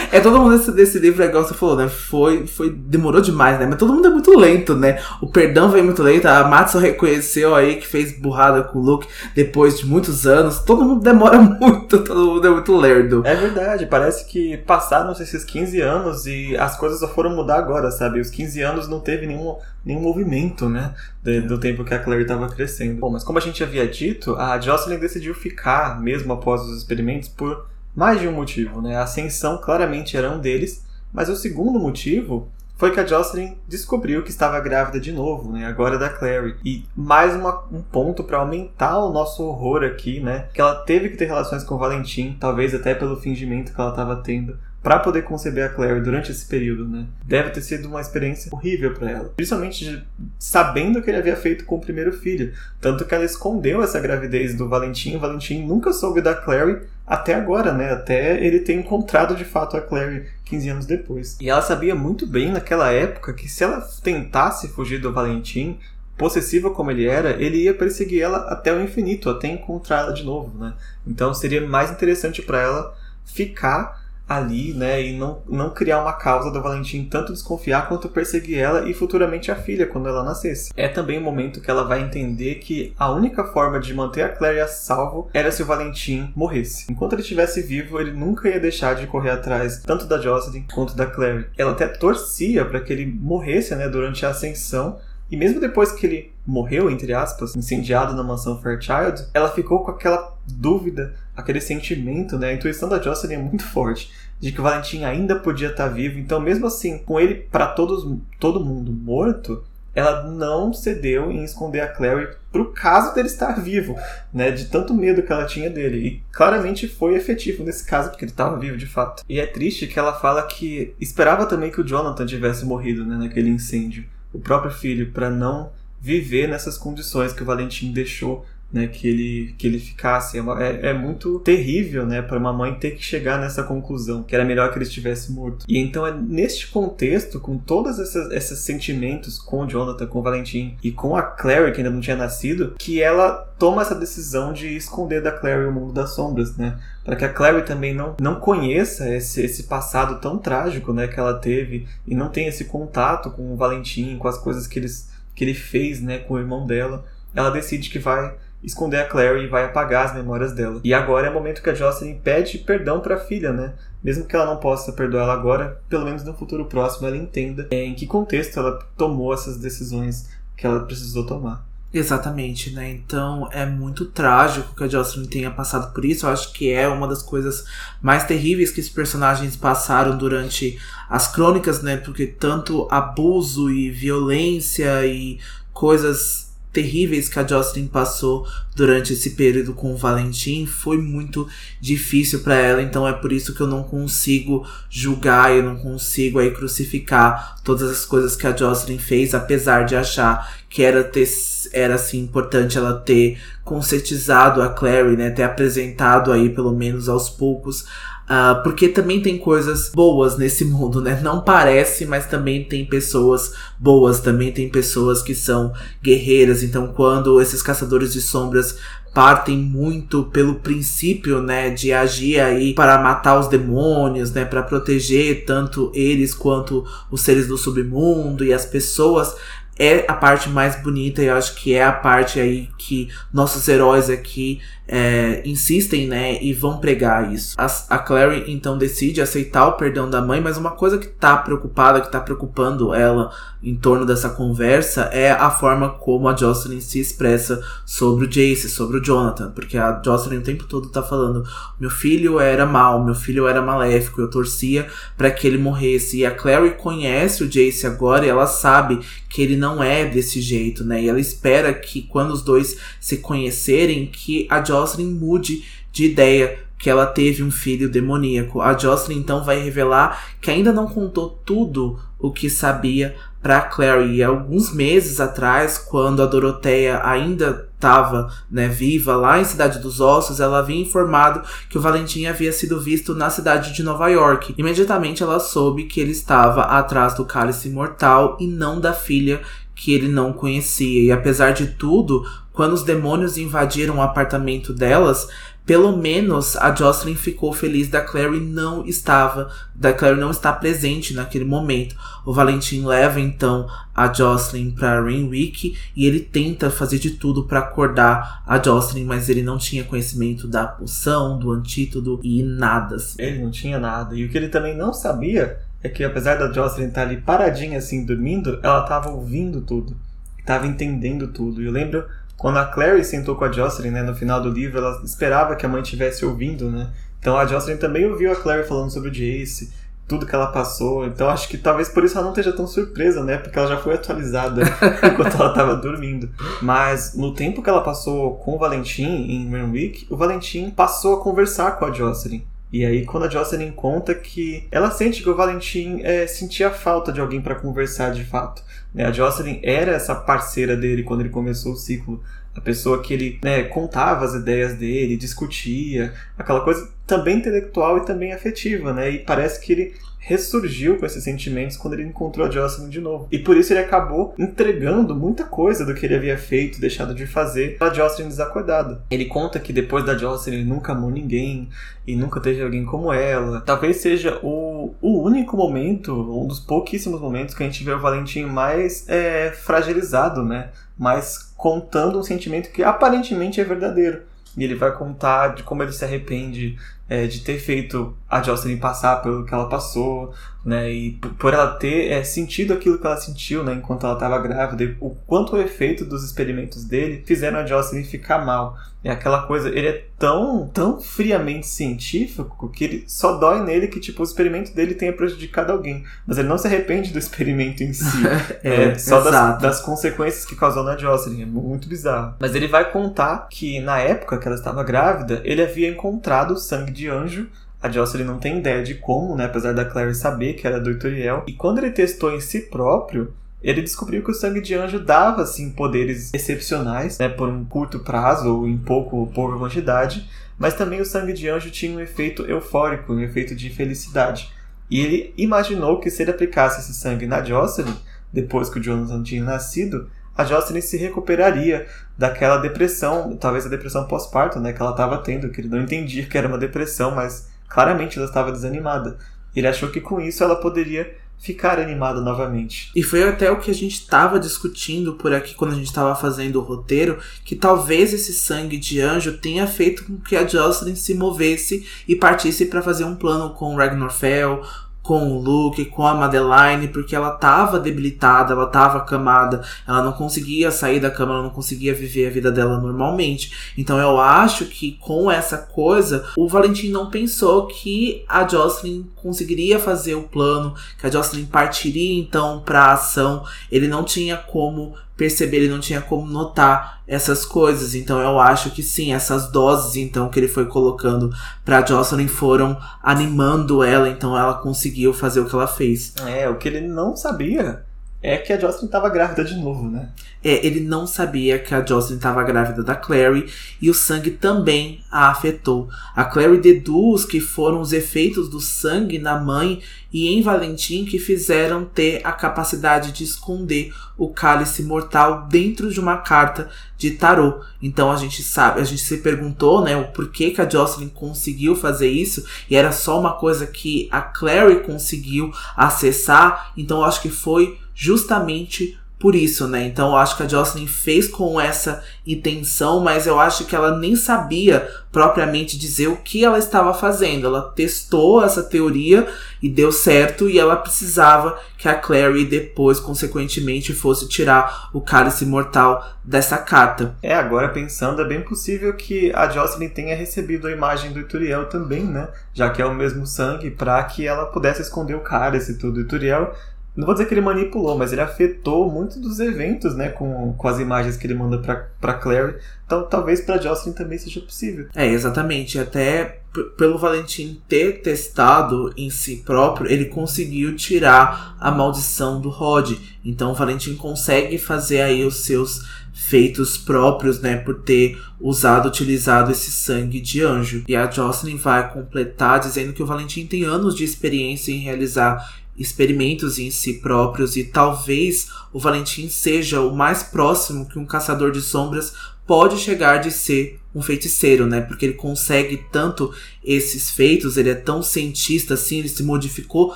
é, todo mundo desse, desse livro, é igual você falou, né? Foi, foi, demorou demais, né? Mas todo mundo é muito lento, né? O perdão veio muito lento. A Matsu reconheceu aí que fez burrada com o Luke depois de muitos anos. Todo mundo demora muito, todo mundo é muito lerdo. É verdade, parece que passaram esses 15 anos anos e as coisas só foram mudar agora, sabe? Os 15 anos não teve nenhum, nenhum movimento, né? De, do tempo que a Claire estava crescendo. Bom, mas como a gente havia dito, a Jocelyn decidiu ficar, mesmo após os experimentos, por mais de um motivo, né? A ascensão claramente era um deles, mas o segundo motivo foi que a Jocelyn descobriu que estava grávida de novo, né? Agora da Clary. E mais uma, um ponto para aumentar o nosso horror aqui, né? Que ela teve que ter relações com o Valentim, talvez até pelo fingimento que ela estava tendo para poder conceber a Claire durante esse período, né? Deve ter sido uma experiência horrível para ela, principalmente sabendo que ele havia feito com o primeiro filho, tanto que ela escondeu essa gravidez do Valentim. O Valentim nunca soube da Claire até agora, né? Até ele ter encontrado de fato a Claire 15 anos depois. E ela sabia muito bem naquela época que se ela tentasse fugir do Valentim, possessiva como ele era, ele ia perseguir ela até o infinito, até encontrá-la de novo, né? Então seria mais interessante para ela ficar ali, né, e não, não criar uma causa do Valentim tanto desconfiar quanto perseguir ela e futuramente a filha quando ela nascesse. É também o momento que ela vai entender que a única forma de manter a Claire a salvo era se o Valentim morresse. Enquanto ele estivesse vivo, ele nunca ia deixar de correr atrás tanto da Jocelyn quanto da Claire. Ela até torcia para que ele morresse, né, durante a ascensão, e mesmo depois que ele morreu, entre aspas, incendiado na mansão Fairchild, ela ficou com aquela dúvida, aquele sentimento, né? A intuição da Jocelyn é muito forte de que o Valentim ainda podia estar vivo. Então, mesmo assim, com ele para todos todo mundo morto, ela não cedeu em esconder a Clary pro caso dele estar vivo, né? De tanto medo que ela tinha dele. E claramente foi efetivo nesse caso, porque ele estava vivo de fato. E é triste que ela fala que esperava também que o Jonathan tivesse morrido, né? Naquele incêndio. O próprio filho, para não viver nessas condições que o Valentim deixou né, que ele que ele ficasse. É, é, é, muito terrível né para uma mãe ter que chegar nessa conclusão que era melhor que ele estivesse morto. E então é neste contexto com todos esses, esses sentimentos com o Jonathan com o Valentim e com a Clary que ainda não tinha nascido que ela toma essa decisão de esconder da Clary o mundo das sombras né? Para que a Clary também não, não conheça esse, esse passado tão trágico né que ela teve e não tenha esse contato com o Valentim com as coisas que eles que ele fez né com o irmão dela. Ela decide que vai esconder a Clary e vai apagar as memórias dela. E agora é o momento que a Jocelyn pede perdão para a filha, né? Mesmo que ela não possa perdoar ela agora, pelo menos no futuro próximo ela entenda em que contexto ela tomou essas decisões que ela precisou tomar. Exatamente, né? Então é muito trágico que a Jocelyn tenha passado por isso. Eu acho que é uma das coisas mais terríveis que esses personagens passaram durante as crônicas, né? Porque tanto abuso e violência e coisas terríveis que a Jocelyn passou durante esse período com o Valentim foi muito difícil para ela, então é por isso que eu não consigo julgar, eu não consigo aí crucificar todas as coisas que a Jocelyn fez, apesar de achar que era ter era assim importante ela ter conscientizado a Clary, né, ter apresentado aí pelo menos aos poucos Uh, porque também tem coisas boas nesse mundo, né? Não parece, mas também tem pessoas boas, também tem pessoas que são guerreiras. Então, quando esses caçadores de sombras partem muito pelo princípio, né, de agir aí para matar os demônios, né, para proteger tanto eles quanto os seres do submundo e as pessoas, é a parte mais bonita e eu acho que é a parte aí que nossos heróis aqui é, insistem, né, e vão pregar isso. A, a Clary então decide aceitar o perdão da mãe, mas uma coisa que tá preocupada, que tá preocupando ela em torno dessa conversa é a forma como a Jocelyn se expressa sobre o Jace, sobre o Jonathan, porque a Jocelyn o tempo todo tá falando: meu filho era mal, meu filho era maléfico, eu torcia para que ele morresse. E a Clary conhece o Jace agora e ela sabe que ele não é desse jeito, né? E ela espera que quando os dois se conhecerem, que a Jocelyn mude de ideia que ela teve um filho demoníaco. A Jocelyn então vai revelar que ainda não contou tudo o que sabia para Clary. E alguns meses atrás, quando a Doroteia ainda estava né, viva lá em Cidade dos Ossos, ela havia informado que o Valentim havia sido visto na cidade de Nova York. Imediatamente ela soube que ele estava atrás do cálice mortal e não da filha que ele não conhecia. E apesar de tudo, quando os demônios invadiram o apartamento delas, pelo menos a Jocelyn ficou feliz da Clary não estava, da Clary não estar presente naquele momento. O Valentim leva então a Jocelyn para Renwick e ele tenta fazer de tudo para acordar a Jocelyn, mas ele não tinha conhecimento da poção, do antídoto e nada. Assim. Ele não tinha nada. E o que ele também não sabia é que apesar da Jocelyn estar ali paradinha assim dormindo, ela estava ouvindo tudo, estava entendendo tudo. E eu lembro quando a Clary sentou com a Jocelyn, né, no final do livro, ela esperava que a mãe estivesse ouvindo, né? Então a Jocelyn também ouviu a Clary falando sobre o Jace, tudo que ela passou. Então acho que talvez por isso ela não esteja tão surpresa, né? Porque ela já foi atualizada enquanto ela estava dormindo. Mas no tempo que ela passou com o Valentim em Renwick, o Valentim passou a conversar com a Jocelyn. E aí, quando a Jocelyn conta que ela sente que o Valentim é, sentia falta de alguém para conversar de fato. Né? A Jocelyn era essa parceira dele quando ele começou o ciclo. A pessoa que ele né, contava as ideias dele, discutia, aquela coisa também intelectual e também afetiva, né? E parece que ele ressurgiu com esses sentimentos quando ele encontrou a Jocelyn de novo. E por isso ele acabou entregando muita coisa do que ele havia feito, deixado de fazer, pra Jocelyn desacordada. Ele conta que depois da Jocelyn ele nunca amou ninguém e nunca teve alguém como ela. Talvez seja o, o único momento, um dos pouquíssimos momentos que a gente vê o Valentim mais é, fragilizado, né? Mais contando um sentimento que aparentemente é verdadeiro. E ele vai contar de como ele se arrepende é, de ter feito a Jocelyn passar pelo que ela passou, né? E por ela ter é, sentido aquilo que ela sentiu, né? Enquanto ela estava grávida, o quanto o efeito dos experimentos dele fizeram a Jocelyn ficar mal. É aquela coisa, ele é tão, tão friamente científico que ele só dói nele que, tipo, o experimento dele tenha prejudicado alguém. Mas ele não se arrepende do experimento em si. é, é, só das, das, consequências que causou na Jocelyn. É muito bizarro. Mas ele vai contar que, na época que ela estava grávida, ele havia encontrado o sangue de anjo a Jocelyn não tem ideia de como, né? Apesar da Clary saber que era do Ituriel. E quando ele testou em si próprio, ele descobriu que o sangue de anjo dava, assim, poderes excepcionais, né? Por um curto prazo ou em pouco, pouca quantidade. Mas também o sangue de anjo tinha um efeito eufórico, um efeito de felicidade. E ele imaginou que se ele aplicasse esse sangue na Jocelyn, depois que o Jonathan tinha nascido, a Jocelyn se recuperaria daquela depressão, talvez a depressão pós-parto, né, que ela estava tendo, que ele não entendia que era uma depressão, mas claramente ela estava desanimada. Ele achou que com isso ela poderia ficar animada novamente. E foi até o que a gente estava discutindo por aqui quando a gente estava fazendo o roteiro, que talvez esse sangue de anjo tenha feito com que a Jocelyn se movesse e partisse para fazer um plano com Ragnar Fell, com o Luke, com a Madeline, porque ela tava debilitada, ela tava acamada, ela não conseguia sair da cama, ela não conseguia viver a vida dela normalmente. Então eu acho que com essa coisa, o Valentim não pensou que a Jocelyn conseguiria fazer o plano, que a Jocelyn partiria então pra ação. Ele não tinha como perceber, ele não tinha como notar essas coisas. Então eu acho que sim, essas doses então que ele foi colocando para Jocelyn foram animando ela, então ela conseguiu fazer o que ela fez. É, o que ele não sabia é que a Jocelyn estava grávida de novo, né? É, ele não sabia que a Jocelyn estava grávida da Clary e o sangue também a afetou. A Clary deduz que foram os efeitos do sangue na mãe e em Valentim que fizeram ter a capacidade de esconder o cálice mortal dentro de uma carta de tarô. Então a gente sabe, a gente se perguntou, né, o porquê que a Jocelyn conseguiu fazer isso e era só uma coisa que a Clary conseguiu acessar. Então acho que foi justamente por isso, né? Então eu acho que a Jocelyn fez com essa intenção, mas eu acho que ela nem sabia propriamente dizer o que ela estava fazendo. Ela testou essa teoria e deu certo, e ela precisava que a Clary depois, consequentemente, fosse tirar o cálice mortal dessa carta. É, agora pensando, é bem possível que a Jocelyn tenha recebido a imagem do Ituriel também, né? Já que é o mesmo sangue, para que ela pudesse esconder o cálice e tudo. Ituriel não vou dizer que ele manipulou, mas ele afetou muito dos eventos, né? Com, com as imagens que ele manda pra, pra Clary. Então talvez pra Jocelyn também seja possível. É, exatamente. Até pelo Valentim ter testado em si próprio, ele conseguiu tirar a maldição do Rod. Então o Valentim consegue fazer aí os seus feitos próprios, né, por ter usado, utilizado esse sangue de anjo. E a Jocelyn vai completar dizendo que o Valentim tem anos de experiência em realizar experimentos em si próprios e talvez o Valentim seja o mais próximo que um caçador de sombras pode chegar de ser um feiticeiro, né? Porque ele consegue tanto esses feitos, ele é tão cientista assim, ele se modificou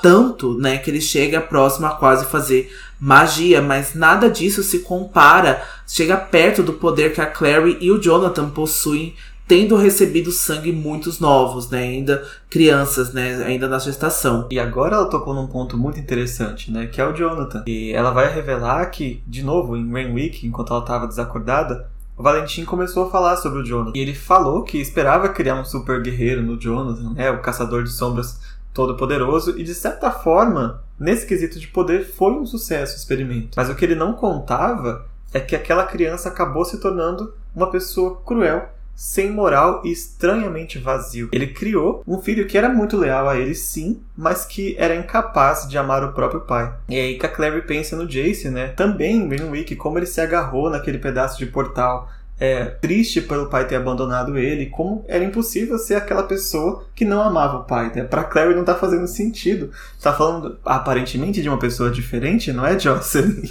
tanto, né, que ele chega próximo a quase fazer magia, mas nada disso se compara, chega perto do poder que a Clary e o Jonathan possuem tendo recebido sangue muitos novos, né? Ainda crianças, né? Ainda na gestação. E agora ela tocou num ponto muito interessante, né? Que é o Jonathan. E ela vai revelar que, de novo, em Rain Week, enquanto ela estava desacordada, o Valentim começou a falar sobre o Jonathan. E ele falou que esperava criar um super guerreiro no Jonathan, né? O caçador de sombras todo poderoso. E de certa forma, nesse quesito de poder, foi um sucesso o experimento. Mas o que ele não contava é que aquela criança acabou se tornando uma pessoa cruel sem moral e estranhamente vazio. Ele criou um filho que era muito leal a ele, sim, mas que era incapaz de amar o próprio pai. E aí que a Clary pensa no Jace, né? Também em Green Week, como ele se agarrou naquele pedaço de portal é, triste pelo pai ter abandonado ele, como era impossível ser aquela pessoa que não amava o pai. Né? Pra Clary não tá fazendo sentido. Tá falando aparentemente de uma pessoa diferente, não é, Jocelyn?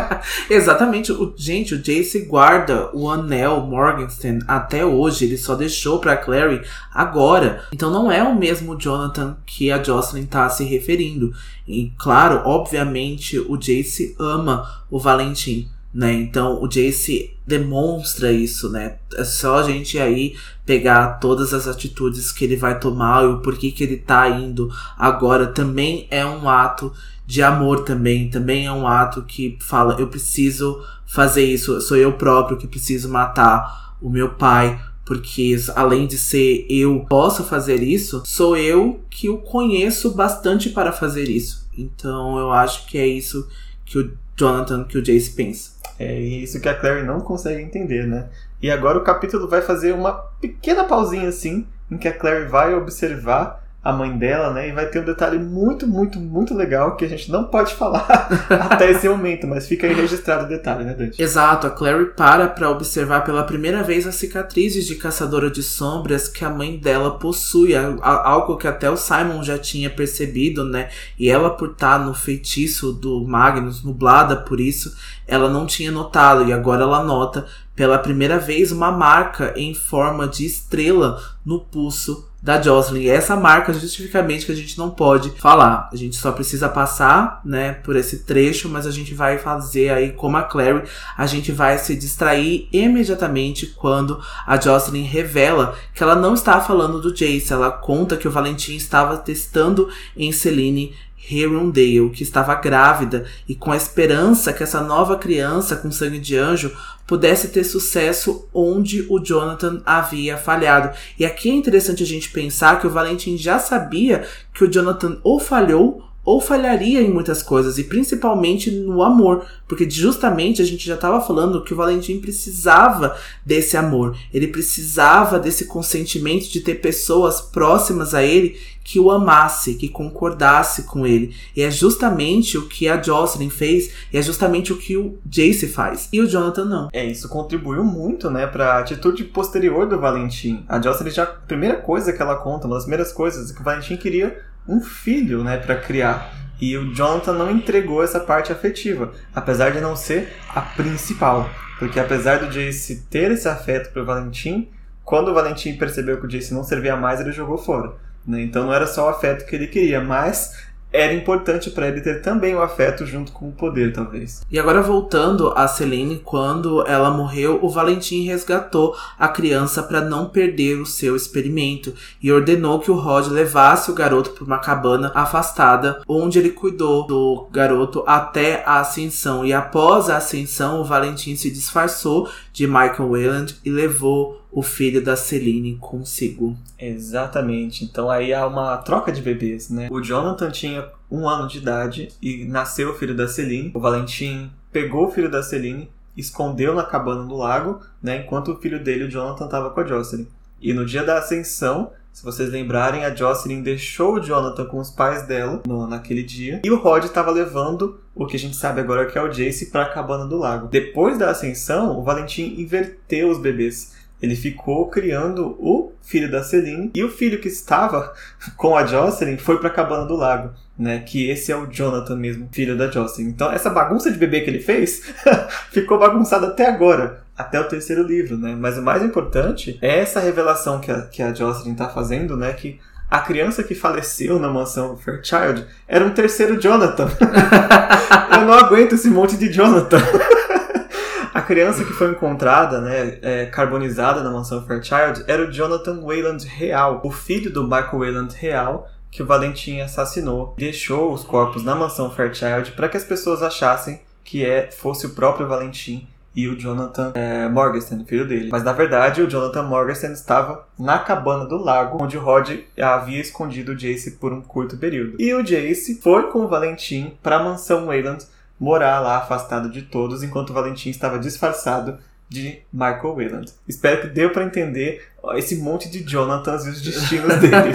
Exatamente. O, gente, o Jace guarda o anel Morgenstern até hoje. Ele só deixou pra Clary agora. Então não é o mesmo Jonathan que a Jocelyn tá se referindo. E claro, obviamente, o Jace ama o Valentim né? Então o Jace demonstra isso, né? É só a gente aí pegar todas as atitudes que ele vai tomar e o porquê que ele tá indo agora também é um ato de amor também, também é um ato que fala eu preciso fazer isso, sou eu próprio que preciso matar o meu pai, porque além de ser eu posso fazer isso, sou eu que o conheço bastante para fazer isso. Então eu acho que é isso que o Jonathan, que o Jace pensa. É isso que a Clary não consegue entender, né? E agora o capítulo vai fazer uma pequena pausinha assim, em que a Clary vai observar a mãe dela, né? E vai ter um detalhe muito, muito, muito legal que a gente não pode falar até esse momento, mas fica aí registrado o detalhe, né, Dante? Exato, a Clary para para observar pela primeira vez as cicatrizes de caçadora de sombras que a mãe dela possui, algo que até o Simon já tinha percebido, né? E ela, por estar no feitiço do Magnus, nublada por isso, ela não tinha notado e agora ela nota pela primeira vez uma marca em forma de estrela no pulso da Jocelyn. Essa marca, justificamente, que a gente não pode falar. A gente só precisa passar, né, por esse trecho, mas a gente vai fazer aí, como a Clary, a gente vai se distrair imediatamente quando a Jocelyn revela que ela não está falando do Jace. Ela conta que o Valentim estava testando em Celine Herondale, que estava grávida e com a esperança que essa nova criança com sangue de anjo pudesse ter sucesso onde o Jonathan havia falhado. E aqui é interessante a gente pensar que o Valentim já sabia que o Jonathan ou falhou ou falharia em muitas coisas, e principalmente no amor, porque justamente a gente já estava falando que o Valentim precisava desse amor, ele precisava desse consentimento de ter pessoas próximas a ele que o amasse, que concordasse com ele. E é justamente o que a Jocelyn fez, e é justamente o que o Jace faz. E o Jonathan não. É, isso contribuiu muito, né, pra atitude posterior do Valentim. A Jocelyn já, a primeira coisa que ela conta, uma das primeiras coisas, é que o Valentim queria um filho, né, para criar. E o Jonathan não entregou essa parte afetiva, apesar de não ser a principal. Porque apesar do Jace ter esse afeto pro Valentim, quando o Valentim percebeu que o Jace não servia mais, ele jogou fora. Né? Então não era só o afeto que ele queria, mas era importante para ele ter também o afeto junto com o poder, talvez. E agora voltando a Celine, quando ela morreu, o Valentim resgatou a criança para não perder o seu experimento e ordenou que o Rod levasse o garoto para uma cabana afastada, onde ele cuidou do garoto até a ascensão. E após a ascensão, o Valentim se disfarçou de Michael Wayland e levou o filho da Celine consigo. Exatamente. Então aí há uma troca de bebês, né? O Jonathan tinha um ano de idade e nasceu o filho da Celine. O Valentim pegou o filho da Celine, escondeu na cabana do lago, né? Enquanto o filho dele, o Jonathan, estava com a Jocelyn. E no dia da ascensão, Se vocês lembrarem, a Jocelyn deixou o Jonathan com os pais dela no, naquele dia. E o Rod estava levando o que a gente sabe agora que é o Jace para a cabana do lago. Depois da ascensão, o Valentim inverteu os bebês. Ele ficou criando o filho da Celine e o filho que estava com a Jocelyn foi para a cabana do lago, né? Que esse é o Jonathan mesmo, filho da Jocelyn. Então essa bagunça de bebê que ele fez ficou bagunçada até agora até o terceiro livro, né? Mas o mais importante é essa revelação que a, que a Jocelyn tá fazendo, né? Que a criança que faleceu na mansão Fairchild era um terceiro Jonathan. Eu não aguento esse monte de Jonathan. A criança que foi encontrada, né, é, carbonizada na mansão Fairchild, era o Jonathan Wayland real, o filho do Michael Wayland real, que o Valentim assassinou. Deixou os corpos na mansão Fairchild para que as pessoas achassem que é, fosse o próprio Valentim e o Jonathan é, Morgenstern, filho dele. Mas na verdade, o Jonathan Morgenstern estava na cabana do lago, onde Rod havia escondido o Jace por um curto período. E o Jace foi com o Valentim para a mansão Wayland morar lá afastado de todos, enquanto o Valentim estava disfarçado de Michael Wayland. Espero que deu para entender esse monte de Jonathans e os destinos deles.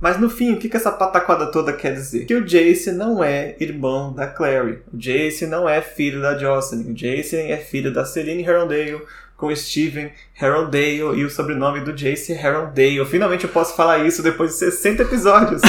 Mas no fim, o que, que essa pataquada toda quer dizer? Que o Jace não é irmão da Clary. O Jace não é filho da Jocelyn. O Jace é filho da Celine Herondale, com Steven Herondale e o sobrenome do Jace Herondale. Finalmente eu posso falar isso depois de 60 episódios.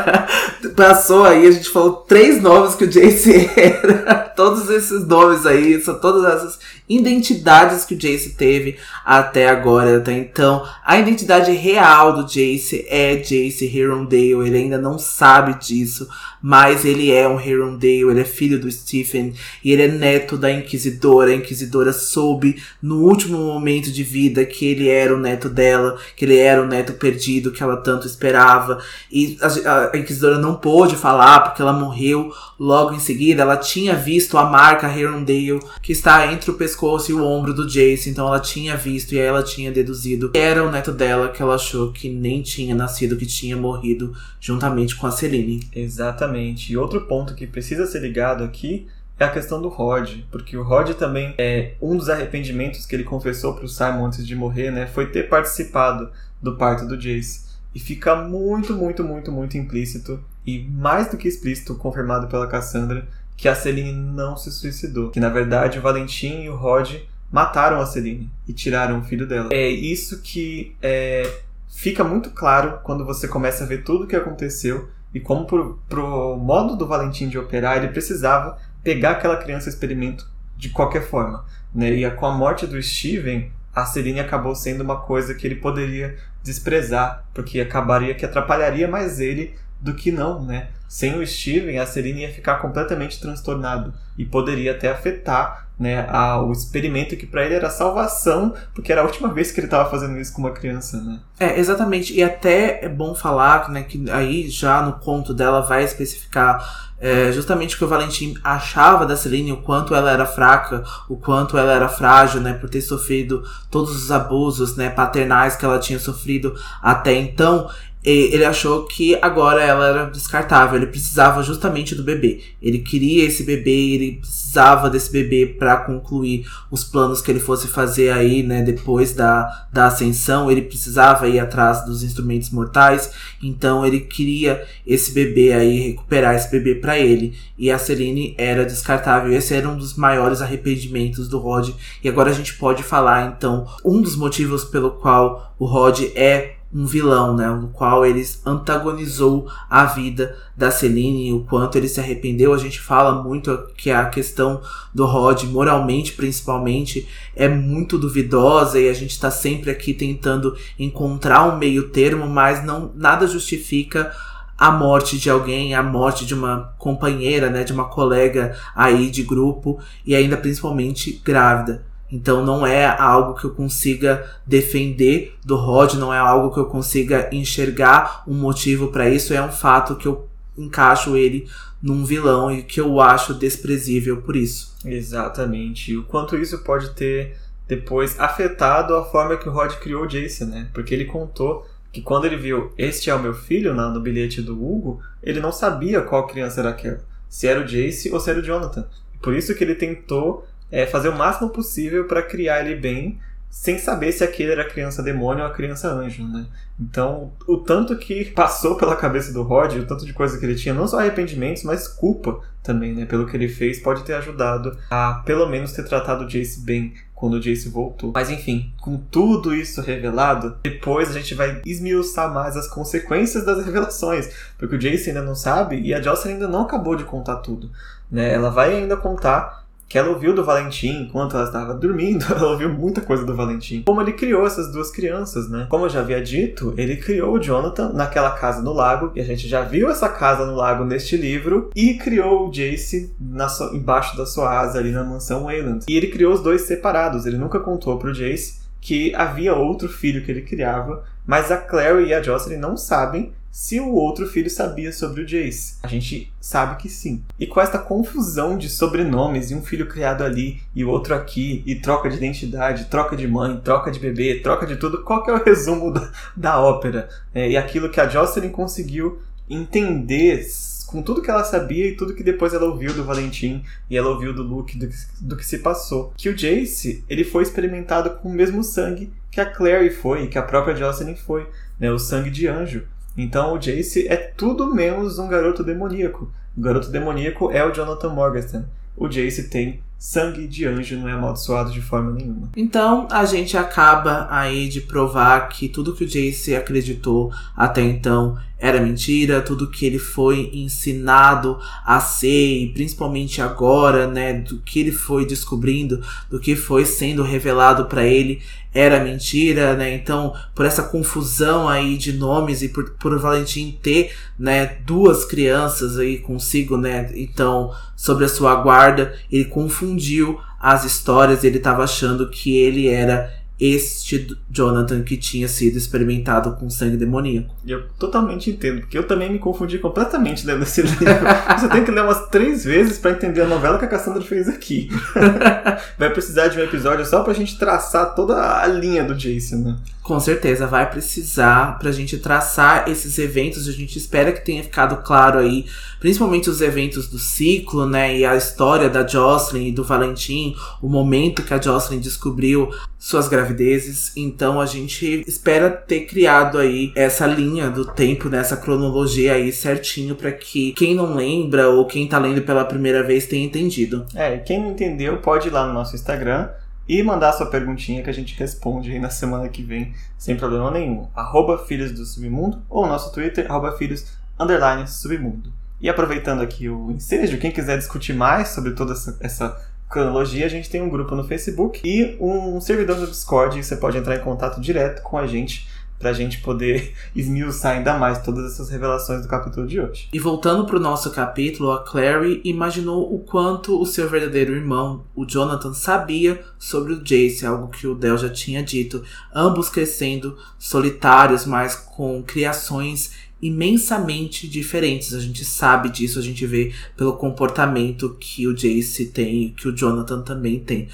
Passou aí, a gente falou três nomes que o Jace era. Todos esses nomes aí, são todas essas identidades que o Jace teve até agora, até então. A identidade real do Jace é Jace Herondale. Ele ainda não sabe disso, mas ele é um Herondale, ele é filho do Stephen e ele é neto da Inquisidora. A Inquisidora soube no último momento de vida que ele era o neto dela, que ele era o neto perdido que ela tanto esperava. E a, a Inquisidora não pôde falar porque ela morreu logo em seguida. Ela tinha visto a marca Herondale que está entre o pescoço e o ombro do Jace, então ela tinha visto e ela tinha deduzido que era o neto dela que ela achou que nem tinha nascido, que tinha morrido juntamente com a Celine. Exatamente. E outro ponto que precisa ser ligado aqui é a questão do Rod, porque o Rod também é um dos arrependimentos que ele confessou para o Simon antes de morrer, né, foi ter participado do parto do Jace. E fica muito, muito, muito, muito implícito e mais do que explícito, confirmado pela Cassandra, que a Celine não se suicidou, que na verdade o Valentim e o Rod mataram a Celine e tiraram o filho dela. É isso que é, fica muito claro quando você começa a ver tudo o que aconteceu e como pro, pro modo do Valentim de operar ele precisava pegar aquela criança experimento de qualquer forma. Né? E com a morte do Steven, a Celine acabou sendo uma coisa que ele poderia desprezar, porque acabaria que atrapalharia mais ele do que não, né? Sem o Steven, a Celine ia ficar completamente transtornado e poderia até afetar né, a, o experimento que para ele era salvação, porque era a última vez que ele estava fazendo isso com uma criança, né? É, exatamente. E até é bom falar né, que aí já no conto dela vai especificar é, justamente o que o Valentim achava da Celine, o quanto ela era fraca, o quanto ela era frágil, né, por ter sofrido todos os abusos, né, paternais que ela tinha sofrido até então ele achou que agora ela era descartável, ele precisava justamente do bebê. Ele queria esse bebê, ele precisava desse bebê para concluir os planos que ele fosse fazer aí, né, depois da, da ascensão. Ele precisava ir atrás dos instrumentos mortais, então ele queria esse bebê aí, recuperar esse bebê para ele. E a Celine era descartável. Esse era um dos maiores arrependimentos do Rod. E agora a gente pode falar, então, um dos motivos pelo qual o Rod é um vilão, né, no qual ele antagonizou a vida da Celine e o quanto ele se arrependeu. A gente fala muito que a questão do Rod, moralmente principalmente, é muito duvidosa e a gente está sempre aqui tentando encontrar um meio termo, mas não nada justifica a morte de alguém, a morte de uma companheira, né, de uma colega aí de grupo e ainda principalmente grávida. Então não é algo que eu consiga defender do Rod, não é algo que eu consiga enxergar um motivo para isso, é um fato que eu encaixo ele num vilão e que eu acho desprezível por isso. Exatamente. E o quanto isso pode ter depois afetado a forma que o Rod criou o Jason, né? Porque ele contou que quando ele viu este é o meu filho no bilhete do Hugo, ele não sabia qual criança era aquela. Se era o Jace ou se era o Jonathan. Por isso que ele tentou é fazer o máximo possível para criar ele bem sem saber se aquele era criança demônio ou a criança anjo, né? Então, o tanto que passou pela cabeça do Rod, o tanto de coisa que ele tinha, não só arrependimentos, mas culpa também, né? Pelo que ele fez, pode ter ajudado a, pelo menos, ter tratado o Jace bem quando o Jace voltou. Mas enfim, com tudo isso revelado, depois a gente vai esmiuçar mais as consequências das revelações, porque o Jace ainda não sabe e a Jocelyn ainda não acabou de contar tudo, né? Ela vai ainda contar que ela ouviu do Valentim enquanto ela estava dormindo, ela ouviu muita coisa do Valentim. Como ele criou essas duas crianças, né? Como eu já havia dito, ele criou o Jonathan naquela casa no lago, e a gente já viu essa casa no lago neste livro, e criou o Jace na embaixo da sua asa ali na mansão Wayland. E ele criou os dois separados, ele nunca contou pro Jace que havia outro filho que ele criava, mas a Clary e a Jocelyn não sabem se o outro filho sabia sobre o Jace. A gente sabe que sim. E com esta confusão de sobrenomes e um filho criado ali e o outro aqui, e troca de identidade, troca de mãe, troca de bebê, troca de tudo, qual que é o resumo da, da ópera? É, e aquilo que a Jocelyn conseguiu entender com tudo que ela sabia e tudo que depois ela ouviu do Valentim e ela ouviu do Luke do, do que se passou. Que o Jace, ele foi experimentado com o mesmo sangue que a Clary foi que a própria Jocelyn foi, né, o sangue de anjo. Então o Jace é tudo menos um garoto demoníaco. O garoto demoníaco é o Jonathan Morgenstern. O Jace tem sangue de anjo, não é amaldiçoado de forma nenhuma. Então a gente acaba aí de provar que tudo que o Jace acreditou até então era mentira, tudo que ele foi ensinado a ser, e principalmente agora, né, do que ele foi descobrindo, do que foi sendo revelado para ele, era mentira, né? Então, por essa confusão aí de nomes e por, por Valentim ter, né, duas crianças aí consigo, né? Então, sobre a sua guarda, ele confundiu as histórias, ele estava achando que ele era este Jonathan que tinha sido experimentado com sangue demoníaco. Eu totalmente entendo, porque eu também me confundi completamente lendo esse livro. Você tem que ler umas três vezes para entender a novela que a Cassandra fez aqui. Vai precisar de um episódio só pra gente traçar toda a linha do Jason, né? Com certeza, vai precisar pra gente traçar esses eventos. A gente espera que tenha ficado claro aí, principalmente os eventos do ciclo, né? E a história da Jocelyn e do Valentim, o momento que a Jocelyn descobriu suas gravidezes. Então a gente espera ter criado aí essa linha do tempo, nessa né, cronologia aí certinho para que quem não lembra ou quem tá lendo pela primeira vez tenha entendido. É, quem não entendeu pode ir lá no nosso Instagram e mandar sua perguntinha que a gente responde aí na semana que vem, sem problema nenhum. Arroba Filhos do Submundo ou nosso Twitter, arroba Filhos Submundo. E aproveitando aqui o ensejo, quem quiser discutir mais sobre toda essa, essa cronologia, a gente tem um grupo no Facebook e um servidor no Discord, você pode entrar em contato direto com a gente pra gente poder esmiuçar ainda mais todas essas revelações do capítulo de hoje. E voltando pro nosso capítulo, a Clary imaginou o quanto o seu verdadeiro irmão, o Jonathan, sabia sobre o Jace, algo que o Del já tinha dito, ambos crescendo solitários, mas com criações imensamente diferentes. A gente sabe disso, a gente vê pelo comportamento que o Jace tem, que o Jonathan também tem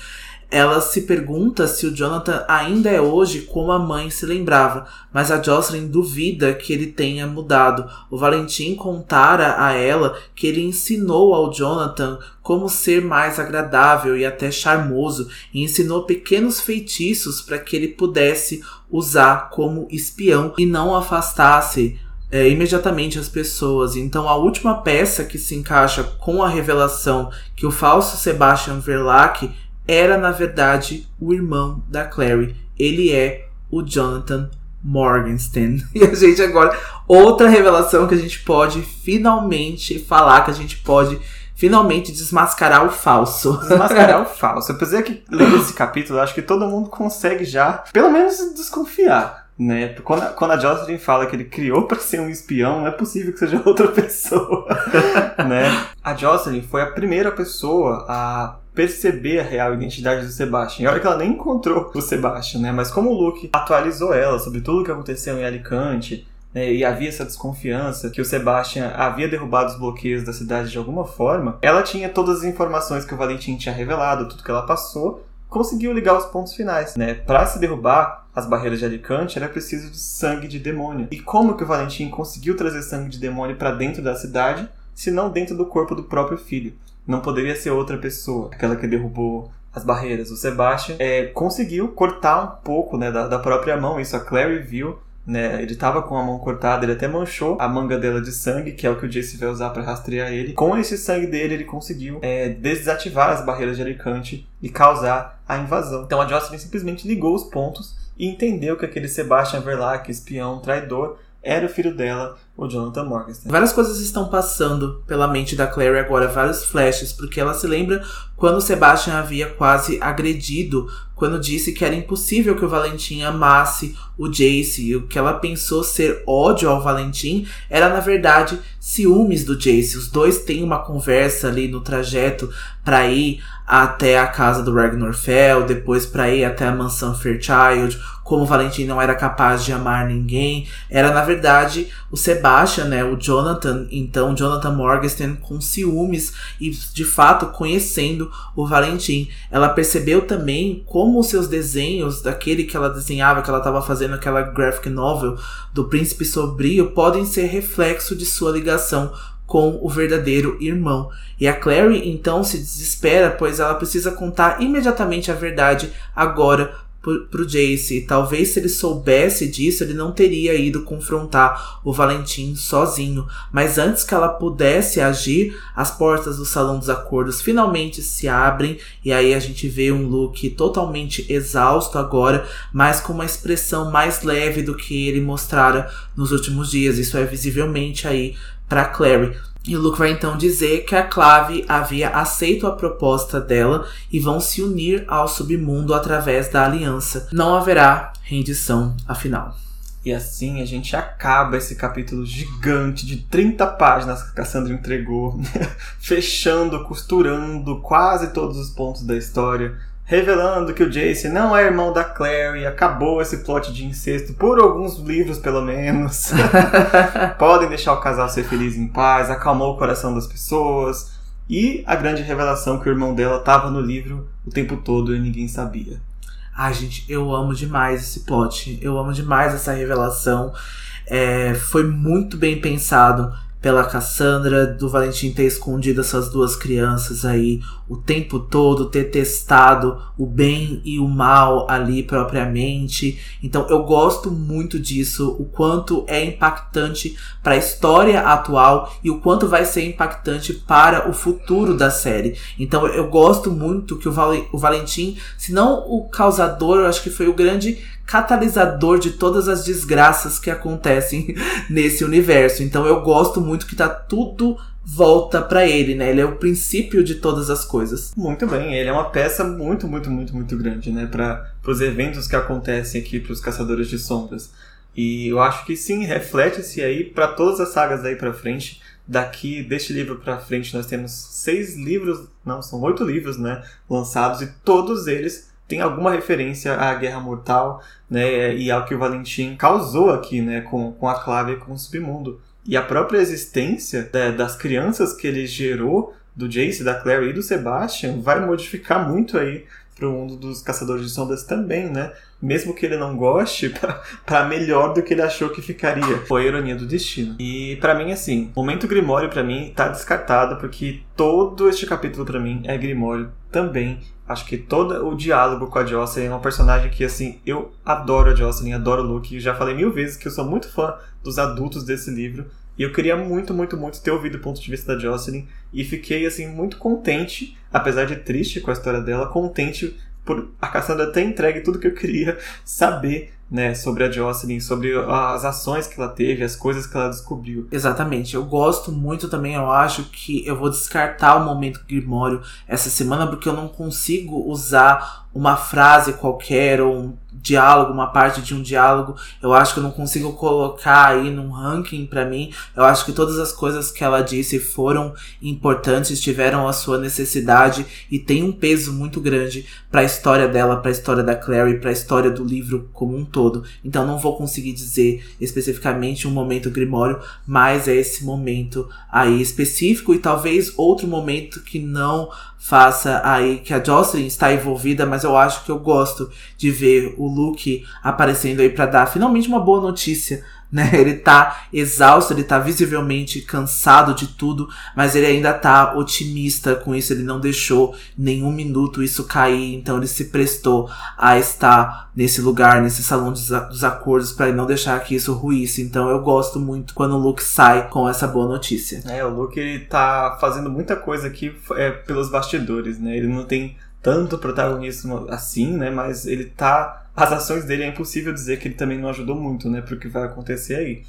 ela se pergunta se o Jonathan ainda é hoje como a mãe se lembrava, mas a Jocelyn duvida que ele tenha mudado. O Valentim contara a ela que ele ensinou ao Jonathan como ser mais agradável e até charmoso, e ensinou pequenos feitiços para que ele pudesse usar como espião e não afastasse é, imediatamente as pessoas. Então, a última peça que se encaixa com a revelação que o falso Sebastian Verlac era na verdade o irmão da Clary. Ele é o Jonathan Morgenstern. E a gente agora, outra revelação que a gente pode finalmente falar, que a gente pode finalmente desmascarar o falso. Desmascarar o falso. Apesar que lendo esse capítulo, acho que todo mundo consegue já, pelo menos, desconfiar. Né? Quando, a, quando a Jocelyn fala que ele criou para ser um espião, não é possível que seja outra pessoa. né? A Jocelyn foi a primeira pessoa a perceber a real identidade do Sebastian. E olha que ela nem encontrou o Sebastian, né? Mas como o Luke atualizou ela sobre tudo o que aconteceu em Alicante, né, e havia essa desconfiança que o Sebastian havia derrubado os bloqueios da cidade de alguma forma, ela tinha todas as informações que o Valentim tinha revelado, tudo que ela passou, conseguiu ligar os pontos finais, né? Para se derrubar as barreiras de Alicante era preciso de sangue de demônio. E como que o Valentim conseguiu trazer sangue de demônio para dentro da cidade, se não dentro do corpo do próprio filho? não poderia ser outra pessoa, aquela que derrubou as barreiras. O Sebastian é, conseguiu cortar um pouco né, da, da própria mão, isso a Clary viu. Né, ele tava com a mão cortada, ele até manchou a manga dela de sangue, que é o que o Jace vai usar para rastrear ele. Com esse sangue dele, ele conseguiu é, desativar as barreiras de Alicante e causar a invasão. Então a Jocelyn simplesmente ligou os pontos e entendeu que aquele Sebastian Verlac, espião, traidor, era o filho dela, o Jonathan Morgenstern. Várias coisas estão passando pela mente da Clary agora, vários flashes, porque ela se lembra quando Sebastian havia quase agredido, quando disse que era impossível que o Valentim amasse o Jace, e o que ela pensou ser ódio ao Valentim era na verdade ciúmes do Jace. Os dois têm uma conversa ali no trajeto para ir até a casa do Ragnar Fell, depois para ir até a mansão Fairchild, como Valentim não era capaz de amar ninguém, era na verdade o Sebastian, né, o Jonathan, então Jonathan Morgenstern com ciúmes e de fato conhecendo o Valentim. Ela percebeu também como os seus desenhos, daquele que ela desenhava, que ela estava fazendo aquela graphic novel do Príncipe Sobrio, podem ser reflexo de sua ligação com o verdadeiro irmão. E a Clary então se desespera, pois ela precisa contar imediatamente a verdade agora pro Jace. Talvez se ele soubesse disso, ele não teria ido confrontar o Valentim sozinho. Mas antes que ela pudesse agir, as portas do Salão dos Acordos finalmente se abrem e aí a gente vê um Luke totalmente exausto agora, mas com uma expressão mais leve do que ele mostrara nos últimos dias. Isso é visivelmente aí para Clary. E o Luke vai então dizer que a Clave havia aceito a proposta dela e vão se unir ao submundo através da aliança. Não haverá rendição, afinal. E assim a gente acaba esse capítulo gigante de 30 páginas que a Cassandra entregou, fechando, costurando quase todos os pontos da história revelando que o Jace não é irmão da Clary, acabou esse plot de incesto por alguns livros pelo menos. Podem deixar o casal ser feliz em paz, acalmou o coração das pessoas. E a grande revelação que o irmão dela estava no livro o tempo todo e ninguém sabia. Ai, gente, eu amo demais esse plot. Eu amo demais essa revelação. É, foi muito bem pensado pela Cassandra, do Valentim ter escondido essas duas crianças aí o tempo todo, ter testado o bem e o mal ali propriamente. Então eu gosto muito disso, o quanto é impactante para a história atual e o quanto vai ser impactante para o futuro da série. Então eu gosto muito que o, Val o Valentim, se não o causador, eu acho que foi o grande catalisador de todas as desgraças que acontecem nesse universo. Então eu gosto muito que tá tudo volta para ele, né? Ele é o princípio de todas as coisas. Muito bem, ele é uma peça muito, muito, muito, muito grande, né, para os eventos que acontecem aqui para os caçadores de sombras. E eu acho que sim, reflete-se aí para todas as sagas daí para frente. Daqui deste livro para frente nós temos seis livros, não, são oito livros, né, lançados e todos eles tem alguma referência à Guerra Mortal, né, e ao que o Valentim causou aqui, né, com, com a Clave e com o Submundo. E a própria existência né, das crianças que ele gerou, do Jace, da Clary e do Sebastian, vai modificar muito aí para o mundo dos Caçadores de Sombras também, né? Mesmo que ele não goste, para melhor do que ele achou que ficaria. Foi a ironia do destino. E para mim, assim, o momento Grimório para mim tá descartado, porque todo este capítulo para mim é Grimório também. Acho que todo o diálogo com a Jocelyn é uma personagem que, assim, eu adoro a Jocelyn, adoro o Luke. Já falei mil vezes que eu sou muito fã dos adultos desse livro. E eu queria muito, muito, muito ter ouvido o ponto de vista da Jocelyn. E fiquei, assim, muito contente, apesar de triste com a história dela, contente por a Cassandra ter entregue tudo que eu queria saber né, sobre a Jocelyn, sobre as ações que ela teve, as coisas que ela descobriu. Exatamente. Eu gosto muito também, eu acho que eu vou descartar o momento Grimório essa semana porque eu não consigo usar uma frase qualquer ou um diálogo, uma parte de um diálogo, eu acho que eu não consigo colocar aí num ranking para mim. Eu acho que todas as coisas que ela disse foram importantes, tiveram a sua necessidade e tem um peso muito grande para a história dela, para a história da Clary, para a história do livro como um todo. Então não vou conseguir dizer especificamente um momento Grimório, mas é esse momento aí específico e talvez outro momento que não faça aí que a Jocelyn está envolvida, mas eu acho que eu gosto de ver o Luke aparecendo aí para dar finalmente uma boa notícia né? Ele tá exausto, ele tá visivelmente cansado de tudo, mas ele ainda tá otimista com isso, ele não deixou nenhum minuto isso cair, então ele se prestou a estar nesse lugar, nesse salão dos, dos acordos, para não deixar que isso ruísse. Então eu gosto muito quando o Luke sai com essa boa notícia. É, o Luke ele tá fazendo muita coisa aqui é, pelos bastidores, né? Ele não tem tanto protagonismo assim, né? Mas ele tá. As ações dele é impossível dizer que ele também não ajudou muito, né? Pro que vai acontecer aí.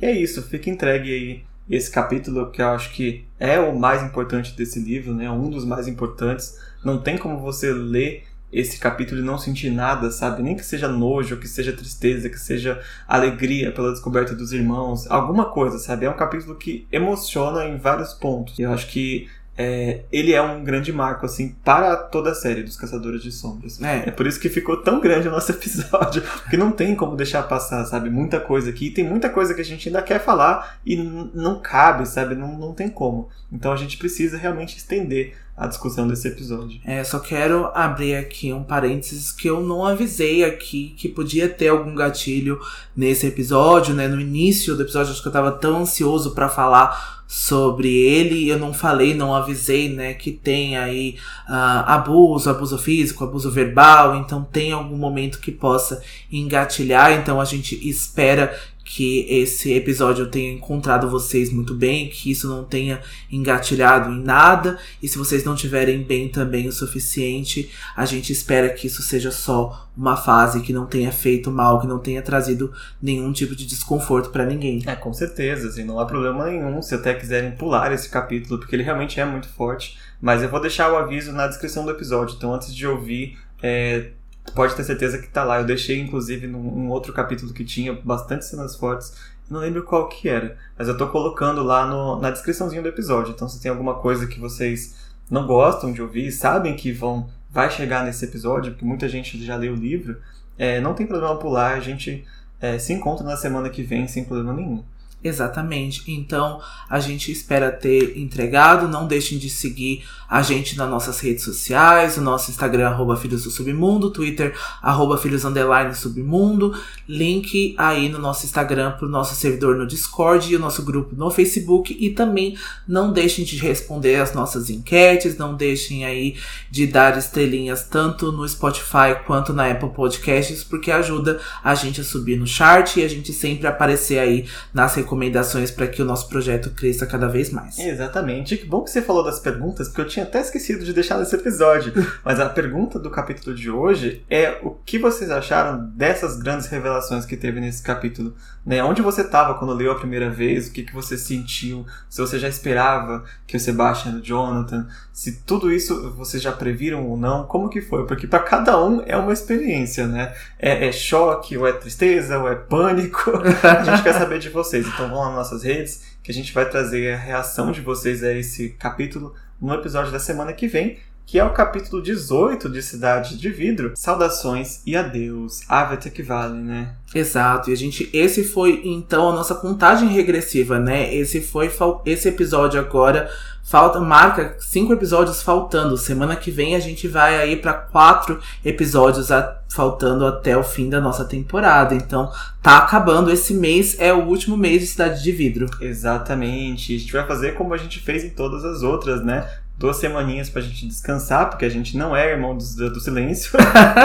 E é isso, fica entregue aí esse capítulo que eu acho que é o mais importante desse livro, né? Um dos mais importantes. Não tem como você ler esse capítulo e não sentir nada, sabe? Nem que seja nojo, que seja tristeza, que seja alegria pela descoberta dos irmãos, alguma coisa, sabe? É um capítulo que emociona em vários pontos. Eu acho que é, ele é um grande marco, assim, para toda a série dos Caçadores de Sombras. É. é por isso que ficou tão grande o nosso episódio, porque não tem como deixar passar, sabe? Muita coisa aqui, tem muita coisa que a gente ainda quer falar e não cabe, sabe? Não, não tem como. Então a gente precisa realmente estender a discussão desse episódio. É, só quero abrir aqui um parênteses que eu não avisei aqui que podia ter algum gatilho nesse episódio, né? No início do episódio, acho que eu tava tão ansioso para falar sobre ele. Eu não falei, não avisei, né, que tem aí uh, abuso, abuso físico, abuso verbal. Então tem algum momento que possa engatilhar. Então a gente espera que esse episódio tenha encontrado vocês muito bem, que isso não tenha engatilhado em nada. E se vocês não tiverem bem também o suficiente, a gente espera que isso seja só uma fase que não tenha feito mal, que não tenha trazido nenhum tipo de desconforto para ninguém. É, com certeza, assim, não há problema nenhum se até quiserem pular esse capítulo, porque ele realmente é muito forte. Mas eu vou deixar o aviso na descrição do episódio, então antes de ouvir, é, pode ter certeza que tá lá. Eu deixei, inclusive, num, outro capítulo que tinha bastante cenas fortes. Não lembro qual que era, mas eu tô colocando lá no, na descriçãozinha do episódio. Então, se tem alguma coisa que vocês não gostam de ouvir, sabem que vão vai chegar nesse episódio, porque muita gente já leu o livro, é, não tem problema pular, a gente é, se encontra na semana que vem sem problema nenhum. Exatamente. Então, a gente espera ter entregado. Não deixem de seguir a gente nas nossas redes sociais, o nosso Instagram, arroba Filhos do Submundo, Twitter, arroba Filhos Underline Submundo. Link aí no nosso Instagram pro nosso servidor no Discord e o nosso grupo no Facebook. E também não deixem de responder as nossas enquetes, não deixem aí de dar estrelinhas tanto no Spotify quanto na Apple Podcasts, porque ajuda a gente a subir no chart e a gente sempre aparecer aí nas recomendações recomendações para que o nosso projeto cresça cada vez mais. Exatamente. Que bom que você falou das perguntas, porque eu tinha até esquecido de deixar nesse episódio. Mas a pergunta do capítulo de hoje é o que vocês acharam dessas grandes revelações que teve nesse capítulo? Né? Onde você estava quando leu a primeira vez? O que, que você sentiu? Se você já esperava que o Sebastian e o Jonathan, se tudo isso vocês já previram ou não? Como que foi? Porque para cada um é uma experiência, né? É, é choque, ou é tristeza, ou é pânico. a gente quer saber de vocês. Então vão lá nas nossas redes que a gente vai trazer a reação de vocês a esse capítulo no episódio da semana que vem, que é o capítulo 18 de Cidade de Vidro. Saudações e adeus. Ave até que vale, né? Exato. E a gente, esse foi então a nossa contagem regressiva, né? Esse foi esse episódio agora falta marca cinco episódios faltando. Semana que vem a gente vai aí para quatro episódios a, faltando até o fim da nossa temporada. Então tá acabando esse mês é o último mês de Cidade de Vidro. Exatamente. A gente vai fazer como a gente fez em todas as outras, né? Duas semaninhas pra gente descansar, porque a gente não é irmão do, do silêncio,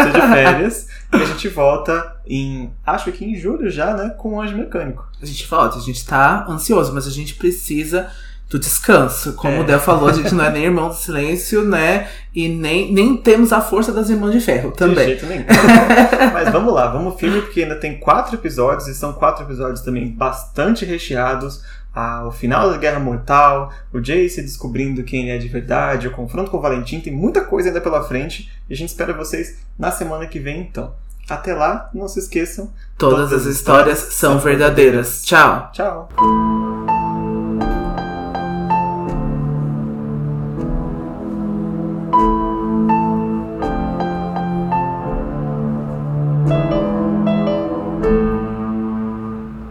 seja férias, e a gente volta em, acho que em julho já, né, com o Anjo Mecânico. A gente volta, a gente tá ansioso, mas a gente precisa do descanso. Como é. o Del falou, a gente não é nem irmão do silêncio, né? E nem, nem temos a força das irmãs de ferro também. De jeito nenhum. Mas vamos lá, vamos firme, porque ainda tem quatro episódios, e são quatro episódios também bastante recheados o final da Guerra Mortal, o Jace descobrindo quem ele é de verdade, o confronto com o Valentim, tem muita coisa ainda pela frente e a gente espera vocês na semana que vem então. Até lá, não se esqueçam. Todas, todas as histórias, histórias são verdadeiras. Tchau. Tchau.